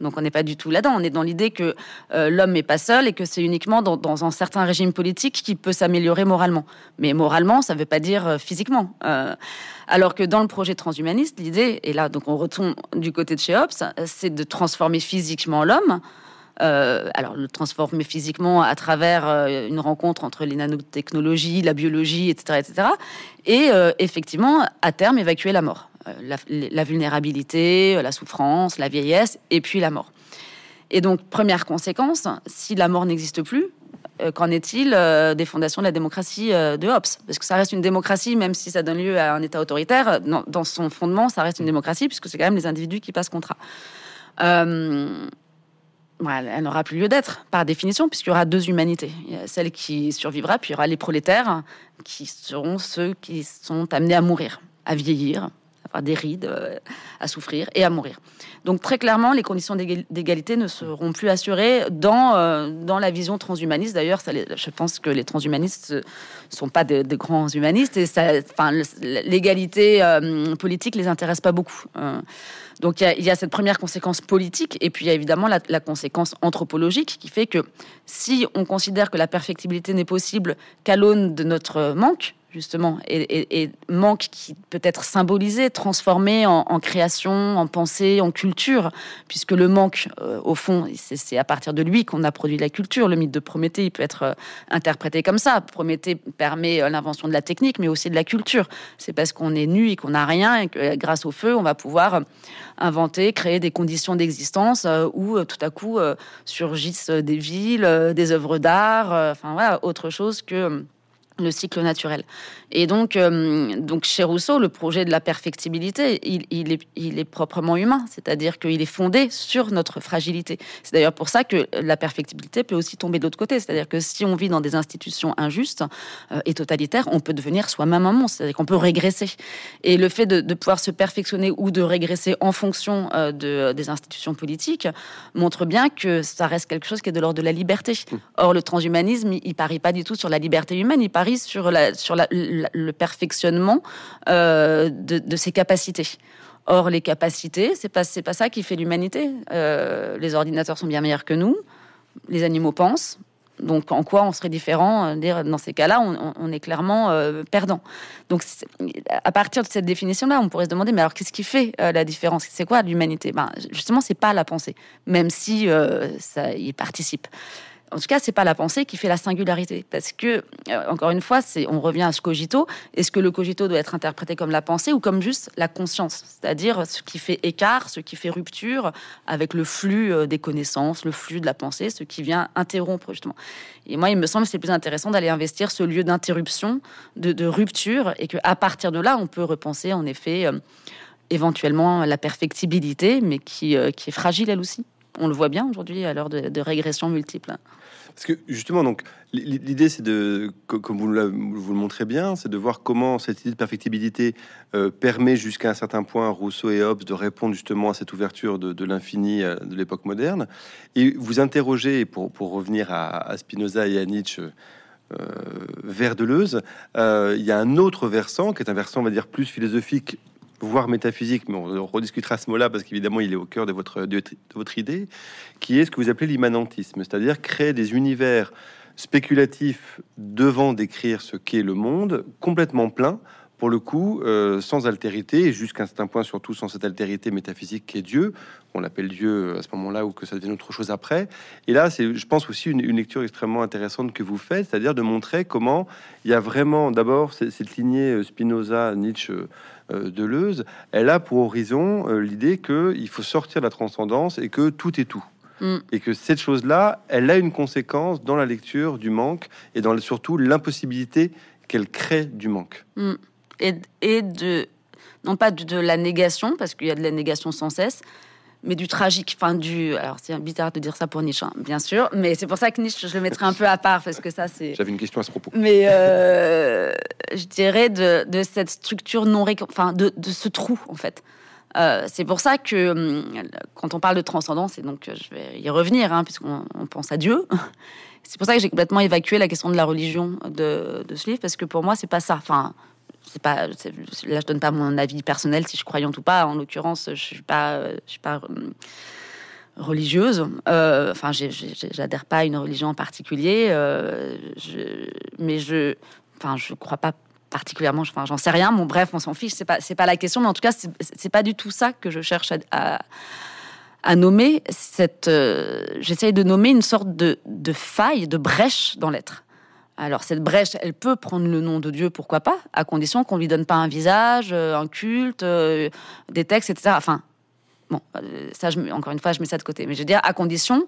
Donc, on n'est pas du tout là-dedans. On est dans l'idée que euh, l'homme n'est pas seul et que c'est uniquement dans, un certain régime politique qui peut s'améliorer moralement. Mais moralement, ça ne veut pas dire euh, physiquement. Euh, alors que dans le projet transhumaniste, l'idée, et là, donc on retourne du côté de chez c'est de transformer physiquement l'homme. Alors, le transformer physiquement à travers une rencontre entre les nanotechnologies, la biologie, etc., etc. Et effectivement, à terme, évacuer la mort, la, la vulnérabilité, la souffrance, la vieillesse, et puis la mort. Et donc, première conséquence, si la mort n'existe plus, euh, qu'en est-il euh, des fondations de la démocratie euh, de Hobbes? Parce que ça reste une démocratie, même si ça donne lieu à un État autoritaire, dans, son fondement, ça reste une démocratie, puisque c'est quand même les individus qui passent contrat. Euh, voilà, elle n'aura plus lieu d'être, par définition, puisqu'il y aura deux humanités. Il y a celle qui survivra, puis il y aura les prolétaires, qui seront ceux qui sont amenés à mourir, à vieillir, avoir des rides, euh, à souffrir et à mourir. Donc très clairement, les conditions d'égal- d'égalité ne seront plus assurées dans, euh, dans la vision transhumaniste. D'ailleurs, je pense que les transhumanistes ne sont pas de, de grands humanistes et enfin, l'égalité euh, politique les intéresse pas beaucoup. Euh, donc il y, a, il y a cette première conséquence politique et puis il y a évidemment la, la conséquence anthropologique qui fait que si on considère que la perfectibilité n'est possible qu'à l'aune de notre manque, justement, et, manque qui peut être symbolisé, transformé en, création, en pensée, en culture, puisque le manque, euh, au fond, c'est à partir de lui qu'on a produit la culture. Le mythe de Prométhée, il peut être euh, interprété comme ça. Prométhée permet euh, l'invention de la technique, mais aussi de la culture. C'est parce qu'on est nu et qu'on n'a rien, et que grâce au feu, on va pouvoir inventer, créer des conditions d'existence où tout à coup surgissent des villes, des œuvres d'art, enfin voilà, autre chose que le cycle naturel. Et donc, euh, donc chez Rousseau, le projet de la perfectibilité, il, il est, il est proprement humain, c'est-à-dire qu'il est fondé sur notre fragilité. C'est d'ailleurs pour ça que la perfectibilité peut aussi tomber de l'autre côté, c'est-à-dire que si on vit dans des institutions injustes euh, et totalitaires, on peut devenir soi-même un monstre, c'est-à-dire qu'on peut régresser. Et le fait de, de pouvoir se perfectionner ou de régresser en fonction euh, de, des institutions politiques montre bien que ça reste quelque chose qui est de l'ordre de la liberté. Or, le transhumanisme, il, il parie pas du tout sur la liberté humaine, il parie sur, la, sur le perfectionnement euh, de, ses capacités. Or, les capacités, c'est pas pas ça qui fait l'humanité. Euh, les ordinateurs sont bien meilleurs que nous. Les animaux pensent. Donc, en quoi on serait différent euh, Dans ces cas-là, on, est clairement perdant. Donc, à partir de cette définition-là, on pourrait se demander, mais alors, qu'est-ce qui fait la différence? C'est quoi l'humanité? Ben, Justement, c'est pas la pensée, même si ça y participe. En tout cas, c'est pas la pensée qui fait la singularité, parce que euh, encore une fois, on revient à ce cogito. Est-ce que le cogito doit être interprété comme la pensée ou comme juste la conscience, c'est-à-dire ce qui fait écart, ce qui fait rupture avec le flux euh, des connaissances, le flux de la pensée, ce qui vient interrompre justement. Et moi, il me semble que c'est plus intéressant d'aller investir ce lieu d'interruption, de, rupture, et que à partir de là, on peut repenser en effet euh, éventuellement la perfectibilité, mais qui est fragile elle aussi. On le voit bien aujourd'hui à l'heure de, de régression multiple. Parce que justement, donc l'idée, c'est de, co- comme vous, vous le montrez bien, c'est de voir comment cette idée de perfectibilité euh, permet jusqu'à un certain point Rousseau et Hobbes de répondre justement à cette ouverture de, l'infini euh, de l'époque moderne. Et vous interrogez, pour, pour revenir à, à Spinoza et à Nietzsche, vers Deleuze, il y a un autre versant qui est un versant, on va dire, plus philosophique voire métaphysique, mais on rediscutera ce mot-là parce qu'évidemment il est au cœur de votre, idée, qui est ce que vous appelez l'immanentisme, c'est-à-dire créer des univers spéculatifs devant décrire ce qu'est le monde, complètement plein, pour le coup, euh, sans altérité, et jusqu'à un certain point, surtout sans cette altérité métaphysique qui est Dieu, on l'appelle Dieu à ce moment-là, ou que ça devient autre chose après. Et là, c'est, je pense, aussi une, lecture extrêmement intéressante que vous faites, c'est-à-dire de montrer comment il y a vraiment, d'abord, cette lignée euh, Spinoza, Nietzsche, euh, Deleuze, elle a pour horizon l'idée qu'il faut sortir de la transcendance et que tout est tout. Mm. Et que cette chose-là, elle a une conséquence dans la lecture du manque et dans surtout l'impossibilité qu'elle crée du manque. Mm et, de, non pas de, la négation, parce qu'il y a de la négation sans cesse, mais du tragique, enfin du. Alors c'est bizarre de dire ça pour Nietzsche, hein, bien sûr, mais c'est pour ça que Nietzsche, je le mettrai un peu à part parce que ça c'est. J'avais une question à ce propos. Mais euh, je dirais de, cette structure non enfin de, ce trou en fait. Euh, c'est pour ça que hum, quand on parle de transcendance, et donc je vais y revenir, hein, puisqu'on pense à Dieu, c'est pour ça que j'ai complètement évacué la question de la religion de, de ce livre, parce que pour moi, c'est pas ça. Enfin, pas là je donne pas mon avis personnel si je crois ou pas. En l'occurrence je suis pas je suis pas euh, religieuse. Euh, enfin j'adhère pas à une religion en particulier. Euh, je, mais je enfin je crois pas particulièrement enfin j'en sais rien. Bon bref on s'en fiche. C'est pas c'est pas la question. Mais en tout cas c'est pas du tout ça que je cherche à, nommer. J'essaye de nommer une sorte de faille de brèche dans l'être alors cette brèche, elle peut prendre le nom de Dieu, pourquoi pas, à condition qu'on lui donne pas un visage, euh, un culte, euh, des textes, etc. Enfin, bon, euh, ça, je, encore une fois, je mets ça de côté. Mais je veux dire, à condition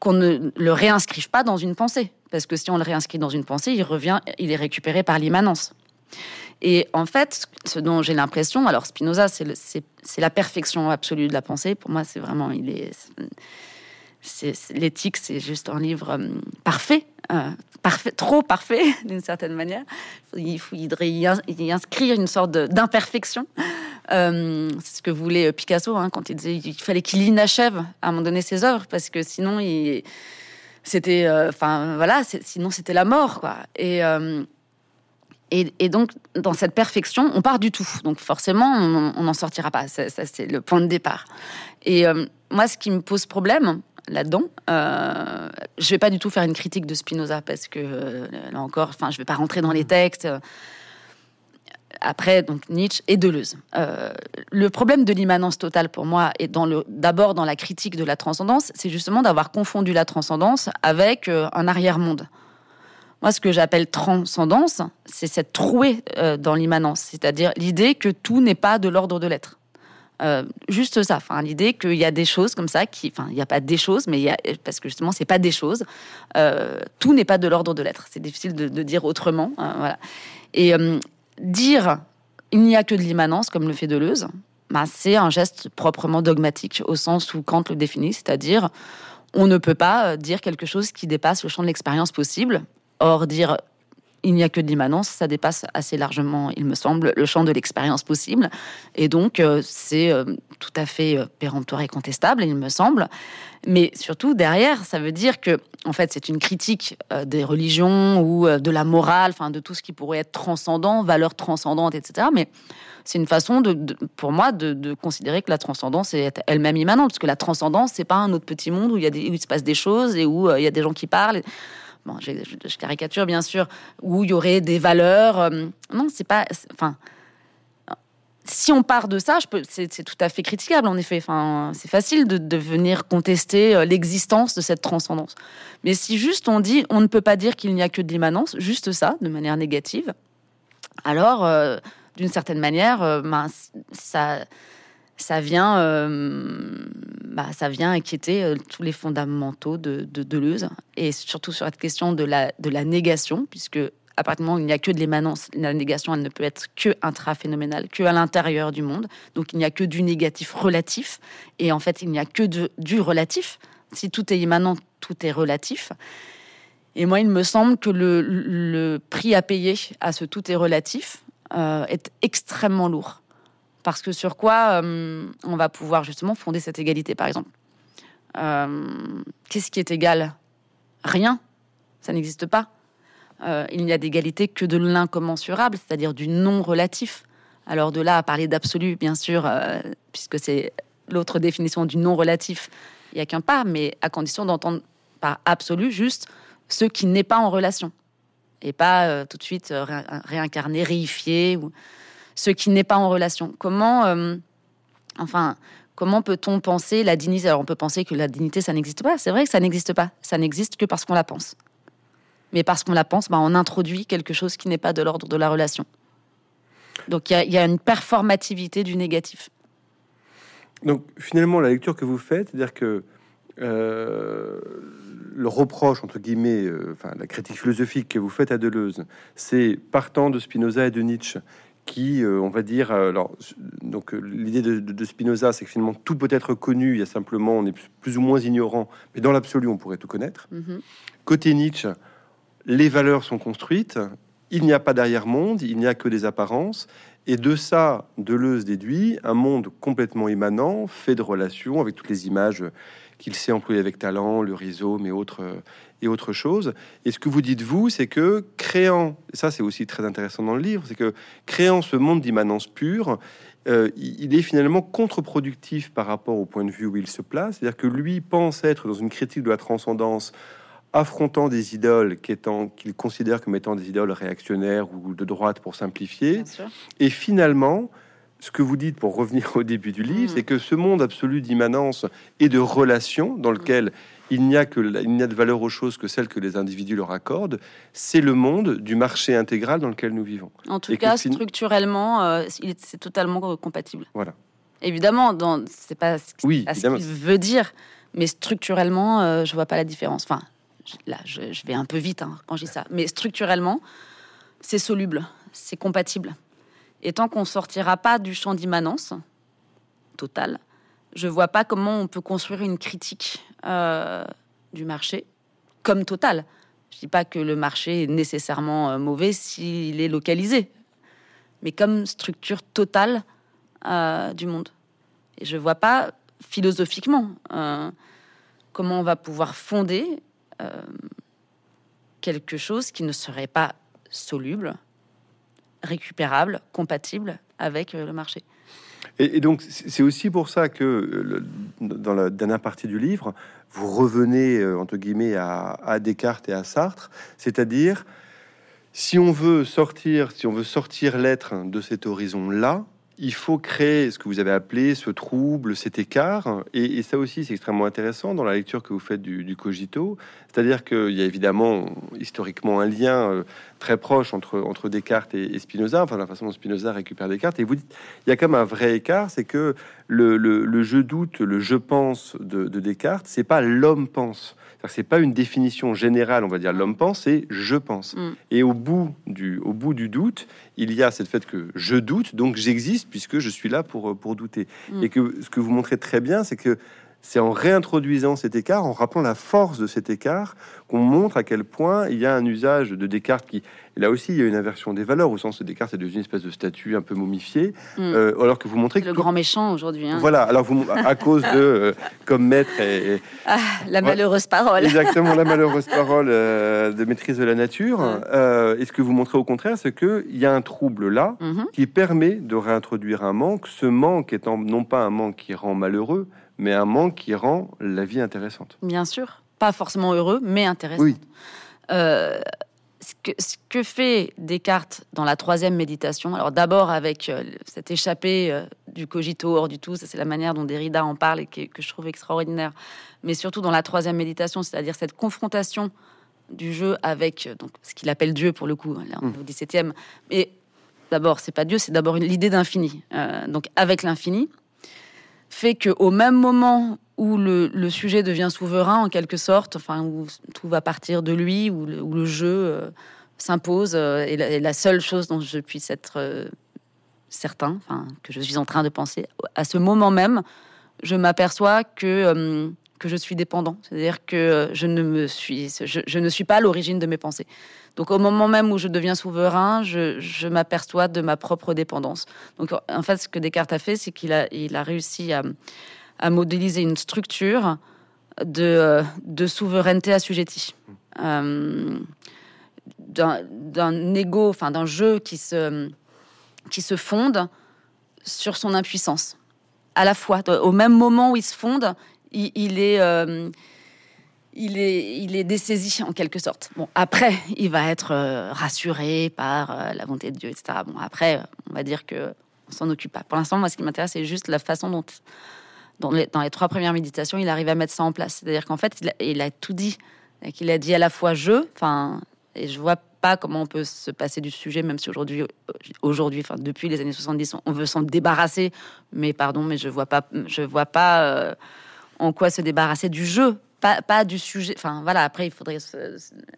qu'on ne le réinscrive pas dans une pensée, parce que si on le réinscrit dans une pensée, il revient, il est récupéré par l'immanence. Et en fait, ce dont j'ai l'impression, alors Spinoza, c'est la perfection absolue de la pensée. Pour moi, c'est vraiment, il est l'éthique, c'est juste un livre parfait, parfait, trop parfait d'une certaine manière. Il faudrait y, inscrire une sorte d'imperfection. Euh, c'est ce que voulait Picasso hein, quand il disait qu'il fallait qu'il inachève à un moment donné ses œuvres parce que sinon il c'était euh, enfin voilà sinon c'était la mort quoi et, euh, et, donc dans cette perfection on part du tout donc forcément on n'en sortira pas ça c'est le point de départ et moi ce qui me pose problème là-dedans. Euh, je vais pas du tout faire une critique de Spinoza parce que euh, là encore, enfin, je vais pas rentrer dans les textes. Après, donc Nietzsche et Deleuze. Euh, le problème de l'immanence totale pour moi est dans le d'abord dans la critique de la transcendance, c'est justement d'avoir confondu la transcendance avec un arrière-monde. Moi, ce que j'appelle transcendance, c'est cette trouée dans l'immanence, c'est-à-dire l'idée que tout n'est pas de l'ordre de l'être. Euh, juste ça, enfin l'idée qu'il y a des choses comme ça qui, enfin il n'y a pas des choses, mais il y a parce que justement c'est pas des choses. Euh, tout n'est pas de l'ordre de l'être. C'est difficile de, dire autrement, hein, voilà. Et euh, dire il n'y a que de l'immanence comme le fait Deleuze, bah, c'est un geste proprement dogmatique au sens où Kant le définit, c'est-à-dire on ne peut pas dire quelque chose qui dépasse le champ de l'expérience possible. Or dire il n'y a que de l'immanence, ça dépasse assez largement, il me semble, le champ de l'expérience possible. Et donc, euh, c'est euh, tout à fait euh, péremptoire et contestable, il me semble. Mais surtout, derrière, ça veut dire que, en fait, c'est une critique des religions ou de la morale, enfin, de tout ce qui pourrait être transcendant, valeur transcendante, etc. Mais c'est une façon, pour moi, de, considérer que la transcendance est elle-même immanente. Parce que la transcendance, c'est pas un autre petit monde où il, y a où il se passe des choses et où il y a des gens qui parlent bon, je, caricature bien sûr, où il y aurait des valeurs. Euh, non, c'est pas. Enfin, si on part de ça, c'est tout à fait critiquable en effet. Enfin, c'est facile de, venir contester euh, l'existence de cette transcendance. Mais si juste on dit, on ne peut pas dire qu'il n'y a que de l'immanence, juste ça, de manière négative, alors euh, d'une certaine manière, ben, ça ça vient, euh, bah, ça vient inquiéter euh, tous les fondamentaux de, de, Deleuze, et surtout sur cette question de la, de la négation, puisque à il n'y a que de l'émanence, la négation, elle ne peut être que intraphénoménale, que à l'intérieur du monde. Donc il n'y a que du négatif relatif, et en fait il n'y a que du relatif. Si tout est immanent, tout est relatif. Et moi, il me semble que le, le prix à payer à ce tout est relatif euh, est extrêmement lourd. Parce que sur quoi euh, on va pouvoir justement fonder cette égalité, par exemple euh, Qu'est-ce qui est égal? Rien. Ça n'existe pas. il n'y a d'égalité que de l'incommensurable, c'est-à-dire du non relatif. Alors de là à parler d'absolu, bien sûr, puisque c'est l'autre définition du non relatif, il n'y a qu'un pas, mais à condition d'entendre par absolu juste ce qui n'est pas en relation et pas euh, tout de suite euh, réincarner, réifier ou ce qui n'est pas en relation. Comment, euh, enfin, comment peut-on penser la dignité? Alors on peut penser que la dignité ça n'existe pas. C'est vrai que ça n'existe pas. Ça n'existe que parce qu'on la pense. Mais parce qu'on la pense, bah, on introduit quelque chose qui n'est pas de l'ordre de la relation. Donc il y, a une performativité du négatif. Donc finalement, la lecture que vous faites, c'est-à-dire que euh, le reproche, entre guillemets, euh, enfin, la critique philosophique que vous faites à Deleuze, c'est partant de Spinoza et de Nietzsche, qui, euh, on va dire, alors, donc l'idée de, Spinoza, c'est que finalement tout peut être connu, il y a simplement, on est plus ou moins ignorant, mais dans l'absolu, on pourrait tout connaître. Mm-hmm. Côté Nietzsche, les valeurs sont construites, il n'y a pas d'arrière-monde, il n'y a que des apparences, et de ça, Deleuze déduit un monde complètement immanent, fait de relations, avec toutes les images qu'il sait employer avec talent, le rhizome et autres, et autres choses. Et ce que vous dites, vous, c'est que créant, ça c'est aussi très intéressant dans le livre, c'est que créant ce monde d'immanence pure, euh, il est finalement contre-productif par rapport au point de vue où il se place. C'est-à-dire que lui pense être dans une critique de la transcendance affrontant des idoles qu'il considère comme étant des idoles réactionnaires ou de droite pour simplifier. Et finalement, ce que vous dites pour revenir au début du livre, mm. c'est que ce monde absolu d'immanence et de relation dans lequel il n'y a que il n'y a de valeur aux choses que celles que les individus leur accordent, c'est le monde du marché intégral dans lequel nous vivons. En tout cas, structurellement, euh, c'est totalement compatible. Voilà. Évidemment, dans c'est pas, ce qu'il veut dire, mais structurellement, euh, je vois pas la différence. Enfin, là, je, vais un peu vite hein, quand je dis ça, mais structurellement, c'est soluble, c'est compatible. Et tant qu'on sortira pas du champ d'immanence total, je vois pas comment on peut construire une critique euh, du marché comme total. Je dis pas que le marché est nécessairement euh, mauvais s'il est localisé, mais comme structure totale euh, du monde. Et je vois pas philosophiquement comment on va pouvoir fonder quelque chose qui ne serait pas soluble, récupérable, compatible avec euh, le marché. Et, donc, c'est aussi pour ça que dans la dernière partie du livre, vous revenez, euh, entre guillemets, à, à Descartes et à Sartre, c'est-à-dire, si on veut sortir, si on veut sortir l'être de cet horizon-là, il faut créer ce que vous avez appelé ce trouble, cet écart. Et, ça aussi, c'est extrêmement intéressant dans la lecture que vous faites du, cogito. C'est-à-dire qu'il y a évidemment historiquement un lien euh, très proche entre, Descartes et, Spinoza, enfin la façon dont Spinoza récupère Descartes. Et vous dites, il y a même un vrai écart, c'est que le, le, je doute, le je pense de, de Descartes, c'est pas l'homme pense c'est pas une définition générale, on va dire l'homme pense, c'est je pense. Mm. Et au bout du au bout du doute, il y a cette fait que je doute, donc j'existe puisque je suis là pour pour douter. Mm. Et que ce que vous montrez très bien, c'est que c'est en réintroduisant cet écart, en rappelant la force de cet écart, qu'on montre à quel point il y a un usage de Descartes qui, là aussi, il y a une inversion des valeurs, au sens que Descartes est devenu une espèce de statue un peu momifié, mm. euh, alors que vous montrez que... Le grand méchant aujourd'hui. Hein. Voilà, alors vous, à cause de, euh, comme maître et... Ah, la malheureuse parole. Exactement, la malheureuse parole euh, de maîtrise de la nature. et ce que vous montrez au contraire, c'est qu'il y a un trouble là, mm-hmm. qui permet de réintroduire un manque, ce manque étant non pas un manque qui rend malheureux, mais un manque qui rend la vie intéressante. Bien sûr, pas forcément heureux, mais intéressant. Oui. Euh, ce, que, ce, que, fait Descartes dans la troisième méditation, alors d'abord avec euh, cette échappée euh, du cogito hors du tout, ça c'est la manière dont Derrida en parle et que, je trouve extraordinaire, mais surtout dans la troisième méditation, c'est-à-dire cette confrontation du jeu avec donc, ce qu'il appelle Dieu pour le coup, là on est au 17e, mais d'abord c'est pas Dieu, c'est d'abord l'idée d'infini, donc avec l'infini, fait qu'au même moment où le, sujet devient souverain en quelque sorte, enfin où tout va partir de lui, où le, jeu euh, s'impose, euh, et, la, seule chose dont je puisse être euh, certain, enfin que je suis en train de penser, à ce moment même, je m'aperçois que que je suis dépendant, c'est-à-dire que je ne me suis, je, ne suis pas à l'origine de mes pensées. Donc au moment même où je deviens souverain, je, m'aperçois de ma propre dépendance. Donc en fait, ce que Descartes a fait, c'est qu'il a, réussi à, modéliser une structure de, de souveraineté assujettie. Euh, d'un ego, enfin d'un jeu qui se, qui se fonde sur son impuissance. À la fois, au même moment où il se fonde, il, est, euh, il est, il est dessaisi en quelque sorte. Bon, après, il va être euh, rassuré par euh, la bonté de Dieu, etc. Bon, après, on va dire que on s'en occupe pas. Pour l'instant, moi, ce qui m'intéresse, c'est juste la façon dont, dans les, trois premières méditations, il arrive à mettre ça en place. C'est-à-dire qu'en fait, il a, il tout dit. Qu'il a dit à la fois je, enfin, et je vois pas comment on peut se passer du sujet, même si aujourd'hui, aujourd'hui, enfin, depuis les années 70, on veut s'en débarrasser. Mais pardon, mais je vois pas, je vois pas euh, en quoi se débarrasser du jeu. Pas, du sujet. Enfin, voilà, après, il faudrait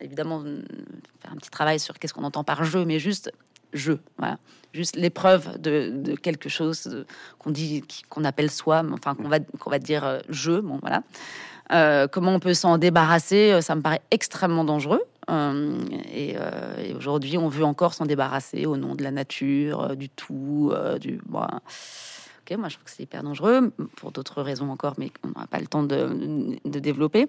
évidemment faire un petit travail sur qu'est-ce qu'on entend par jeu, mais juste jeu. Voilà. Juste l'épreuve de, quelque chose qu'on dit, qu'on appelle soi, enfin, qu'on va, qu'on va dire euh, jeu. Bon, voilà. Euh, comment on peut s'en débarrasser Ça me paraît extrêmement dangereux. Euh, et, aujourd'hui, on veut encore s'en débarrasser au nom de la nature, du tout, du. Bon, moi, je trouve que c'est hyper dangereux pour d'autres raisons encore, mais on n'a pas le temps de, développer.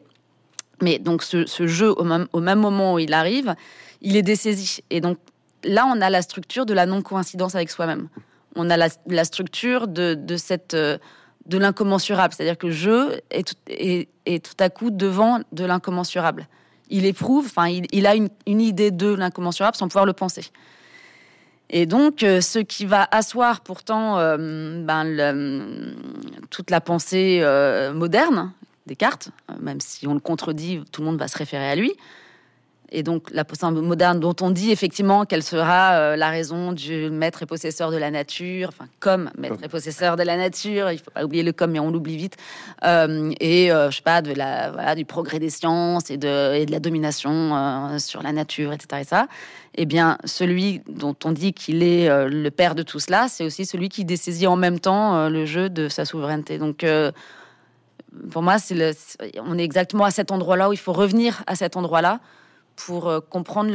Mais donc, ce, jeu, au même, au même moment où il arrive, il est dessaisi. Et donc, là, on a la structure de la non-coïncidence avec soi-même. On a la, structure de, cette euh, de l'incommensurable, c'est-à-dire que je est tout, est, tout à coup devant de l'incommensurable. Il éprouve, enfin, il, a une, idée de l'incommensurable sans pouvoir le penser. Et donc, euh, ce qui va asseoir pourtant euh, ben, toute la pensée moderne, Descartes, même si on le contredit, tout le monde va se référer à lui, et donc la pensée moderne dont on dit effectivement qu'elle sera euh, la raison du maître et possesseur de la nature, enfin comme maître et possesseur de la nature, il faut pas oublier le comme mais on l'oublie vite, euh, et euh, je sais pas de la voilà, du progrès des sciences et de, et de la domination sur la nature, etc. Et ça, eh bien celui dont on dit qu'il est le père de tout cela, c'est aussi celui qui dessaisit en même temps le jeu de sa souveraineté. Donc pour moi, c'est on est exactement à cet endroit-là où il faut revenir à cet endroit-là pour euh, comprendre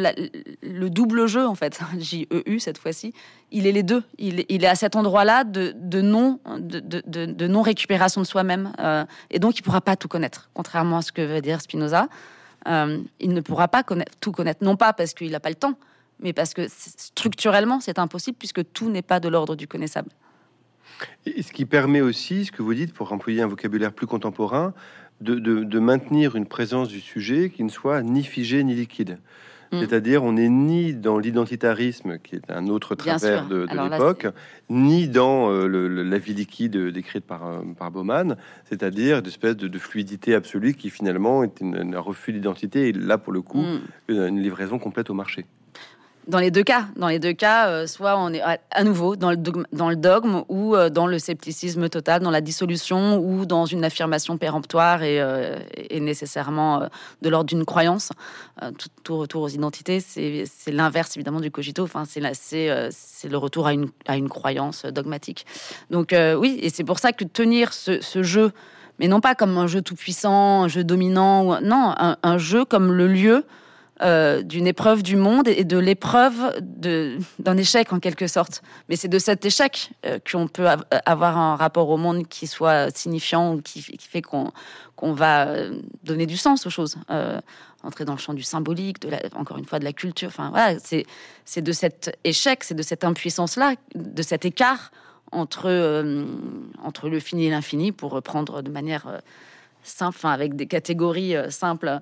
le double jeu, en fait, J-E-U cette fois-ci. Il est les deux. Il, est à cet endroit-là de, non, de, non récupération de soi-même. Euh, et donc, il ne pourra pas tout connaître, contrairement à ce que veut dire Spinoza. Euh, il ne pourra pas connaître, tout connaître, non pas parce qu'il n'a pas le temps, mais parce que structurellement, c'est impossible puisque tout n'est pas de l'ordre du connaissable. Ce qui permet aussi, ce que vous dites, pour employer un vocabulaire plus contemporain, de, maintenir une présence du sujet qui ne soit ni figée ni liquide. Mm. C'est-à-dire, on n'est ni dans l'identitarisme, qui est un autre travers de, l'époque, ni dans euh, la vie liquide décrite par, euh, par Bauman, c'est-à-dire une espèce de, fluidité absolue qui finalement est un refus d'identité, et là, pour le coup, mm. une livraison complète au marché dans les deux cas, dans les deux cas, euh, soit on est à, nouveau dans le dogme, dans le dogme ou euh, dans le scepticisme total, dans la dissolution ou dans une affirmation péremptoire et, euh, nécessairement de l'ordre d'une croyance. Tout, retour aux identités, c'est l'inverse évidemment du cogito. Enfin, c'est c'est le retour à une, à une croyance dogmatique. Donc oui, et c'est pour ça que tenir ce, jeu, mais non pas comme un jeu tout puissant, un jeu dominant, non, un jeu comme le lieu euh, d'une épreuve du monde et de l'épreuve d'un échec en quelque sorte. Mais c'est de cet échec euh, qu'on peut avoir un rapport au monde qui soit signifiant ou qui, fait qu'on va euh, donner du sens aux choses. entrer dans le champ du symbolique, encore une fois de la culture. Enfin voilà, c'est de cet échec, c'est de cette impuissance-là, de cet écart entre, entre le fini et l'infini, pour reprendre de manière simple, avec des catégories simples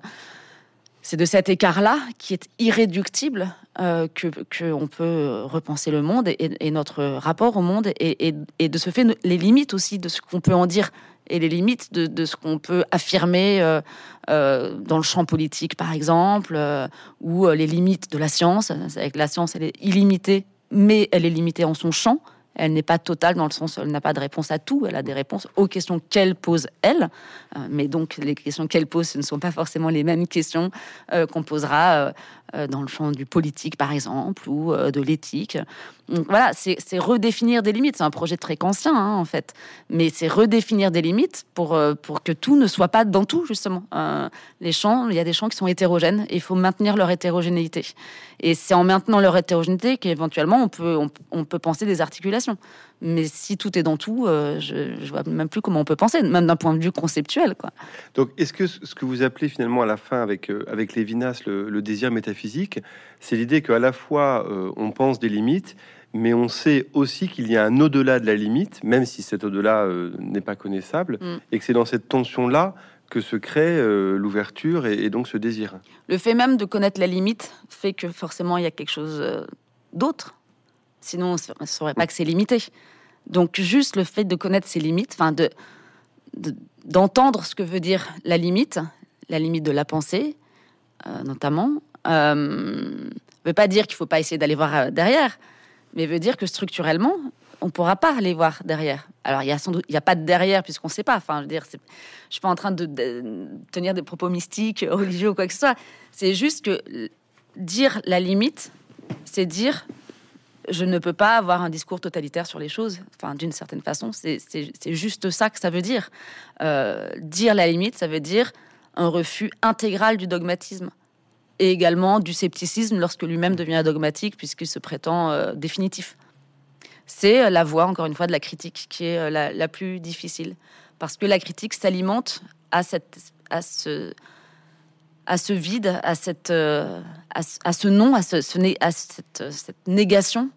c'est de cet écart-là qui est irréductible euh, que qu'on peut repenser le monde et, notre rapport au monde et, de ce fait les limites aussi de ce qu'on peut en dire et les limites de, ce qu'on peut affirmer euh, euh, dans le champ politique par exemple ou les limites de la science. Avec la science, elle est illimitée, mais elle est limitée en son champ. Elle n'est pas totale dans le sens où elle n'a pas de réponse à tout. Elle a des réponses aux questions qu'elle pose elle. Euh, mais donc les questions qu'elle pose, ce ne sont pas forcément les mêmes questions euh, qu'on posera euh, dans le champ du politique, par exemple, ou euh, de l'éthique. Donc voilà, c'est redéfinir des limites. C'est un projet très ancien, hein, en fait. Mais c'est redéfinir des limites pour, euh, pour que tout ne soit pas dans tout, justement. les champs, il y a des champs qui sont hétérogènes et il faut maintenir leur hétérogénéité. Et c'est en maintenant leur hétérogénéité qu'éventuellement on peut, on, peut penser des articulations. Mais si tout est dans tout, euh, je, je vois même plus comment on peut penser, même d'un point de vue conceptuel. Quoi. Donc, est-ce que ce que vous appelez finalement à la fin avec, euh, avec Lévinas le, le désir métaphysique, c'est l'idée qu'à la fois euh, on pense des limites, mais on sait aussi qu'il y a un au-delà de la limite, même si cet au-delà n'est pas connaissable, Mm. et que c'est dans cette tension-là que se crée l'ouverture et, et donc ce désir. Le fait même de connaître la limite fait que forcément il y a quelque chose euh, d'autre. Sinon, on ne saurait pas que c'est limité. Donc, juste le fait de connaître ses limites, enfin, de, de- d'entendre ce que veut dire la limite, la limite de la pensée, euh, notamment, euh, veut pas dire qu'il faut pas essayer d'aller voir euh, derrière, mais veut dire que structurellement, on pourra pas aller voir derrière. Alors, il y a sans doute, il y a pas de derrière puisqu'on sait pas. Enfin, je veux dire, je suis pas en train de, de tenir des propos mystiques, religieux ou quoi que ce soit. C'est juste que dire la limite, c'est dire je ne peux pas avoir un discours totalitaire sur les choses. Enfin, d'une certaine façon, c'est juste ça que ça veut dire. Euh, dire la limite, ça veut dire un refus intégral du dogmatisme et également du scepticisme lorsque lui-même devient dogmatique puisqu'il se prétend euh, définitif. C'est euh, la voie, encore une fois, de la critique qui est la, la plus difficile. Parce que la critique s'alimente à, cette, à, ce, à ce vide, à, cette, euh, à, ce- à ce non, à, ce, à cette, euh, cette négation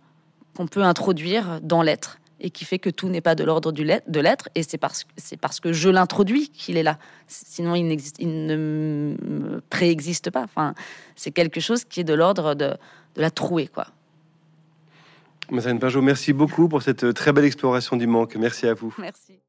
qu'on peut introduire dans l'être et qui fait que tout n'est pas de l'ordre de l'être. Et c'est parce, que- c'est parce que je l'introduis qu'il est là. Sinon, il, n'existe- il ne préexiste pas. Enfin, c'est quelque chose qui est de l'ordre de, de la trouée, quoi. Mazarine Pinjot, merci beaucoup pour cette très belle exploration du manque. Merci à vous. Merci.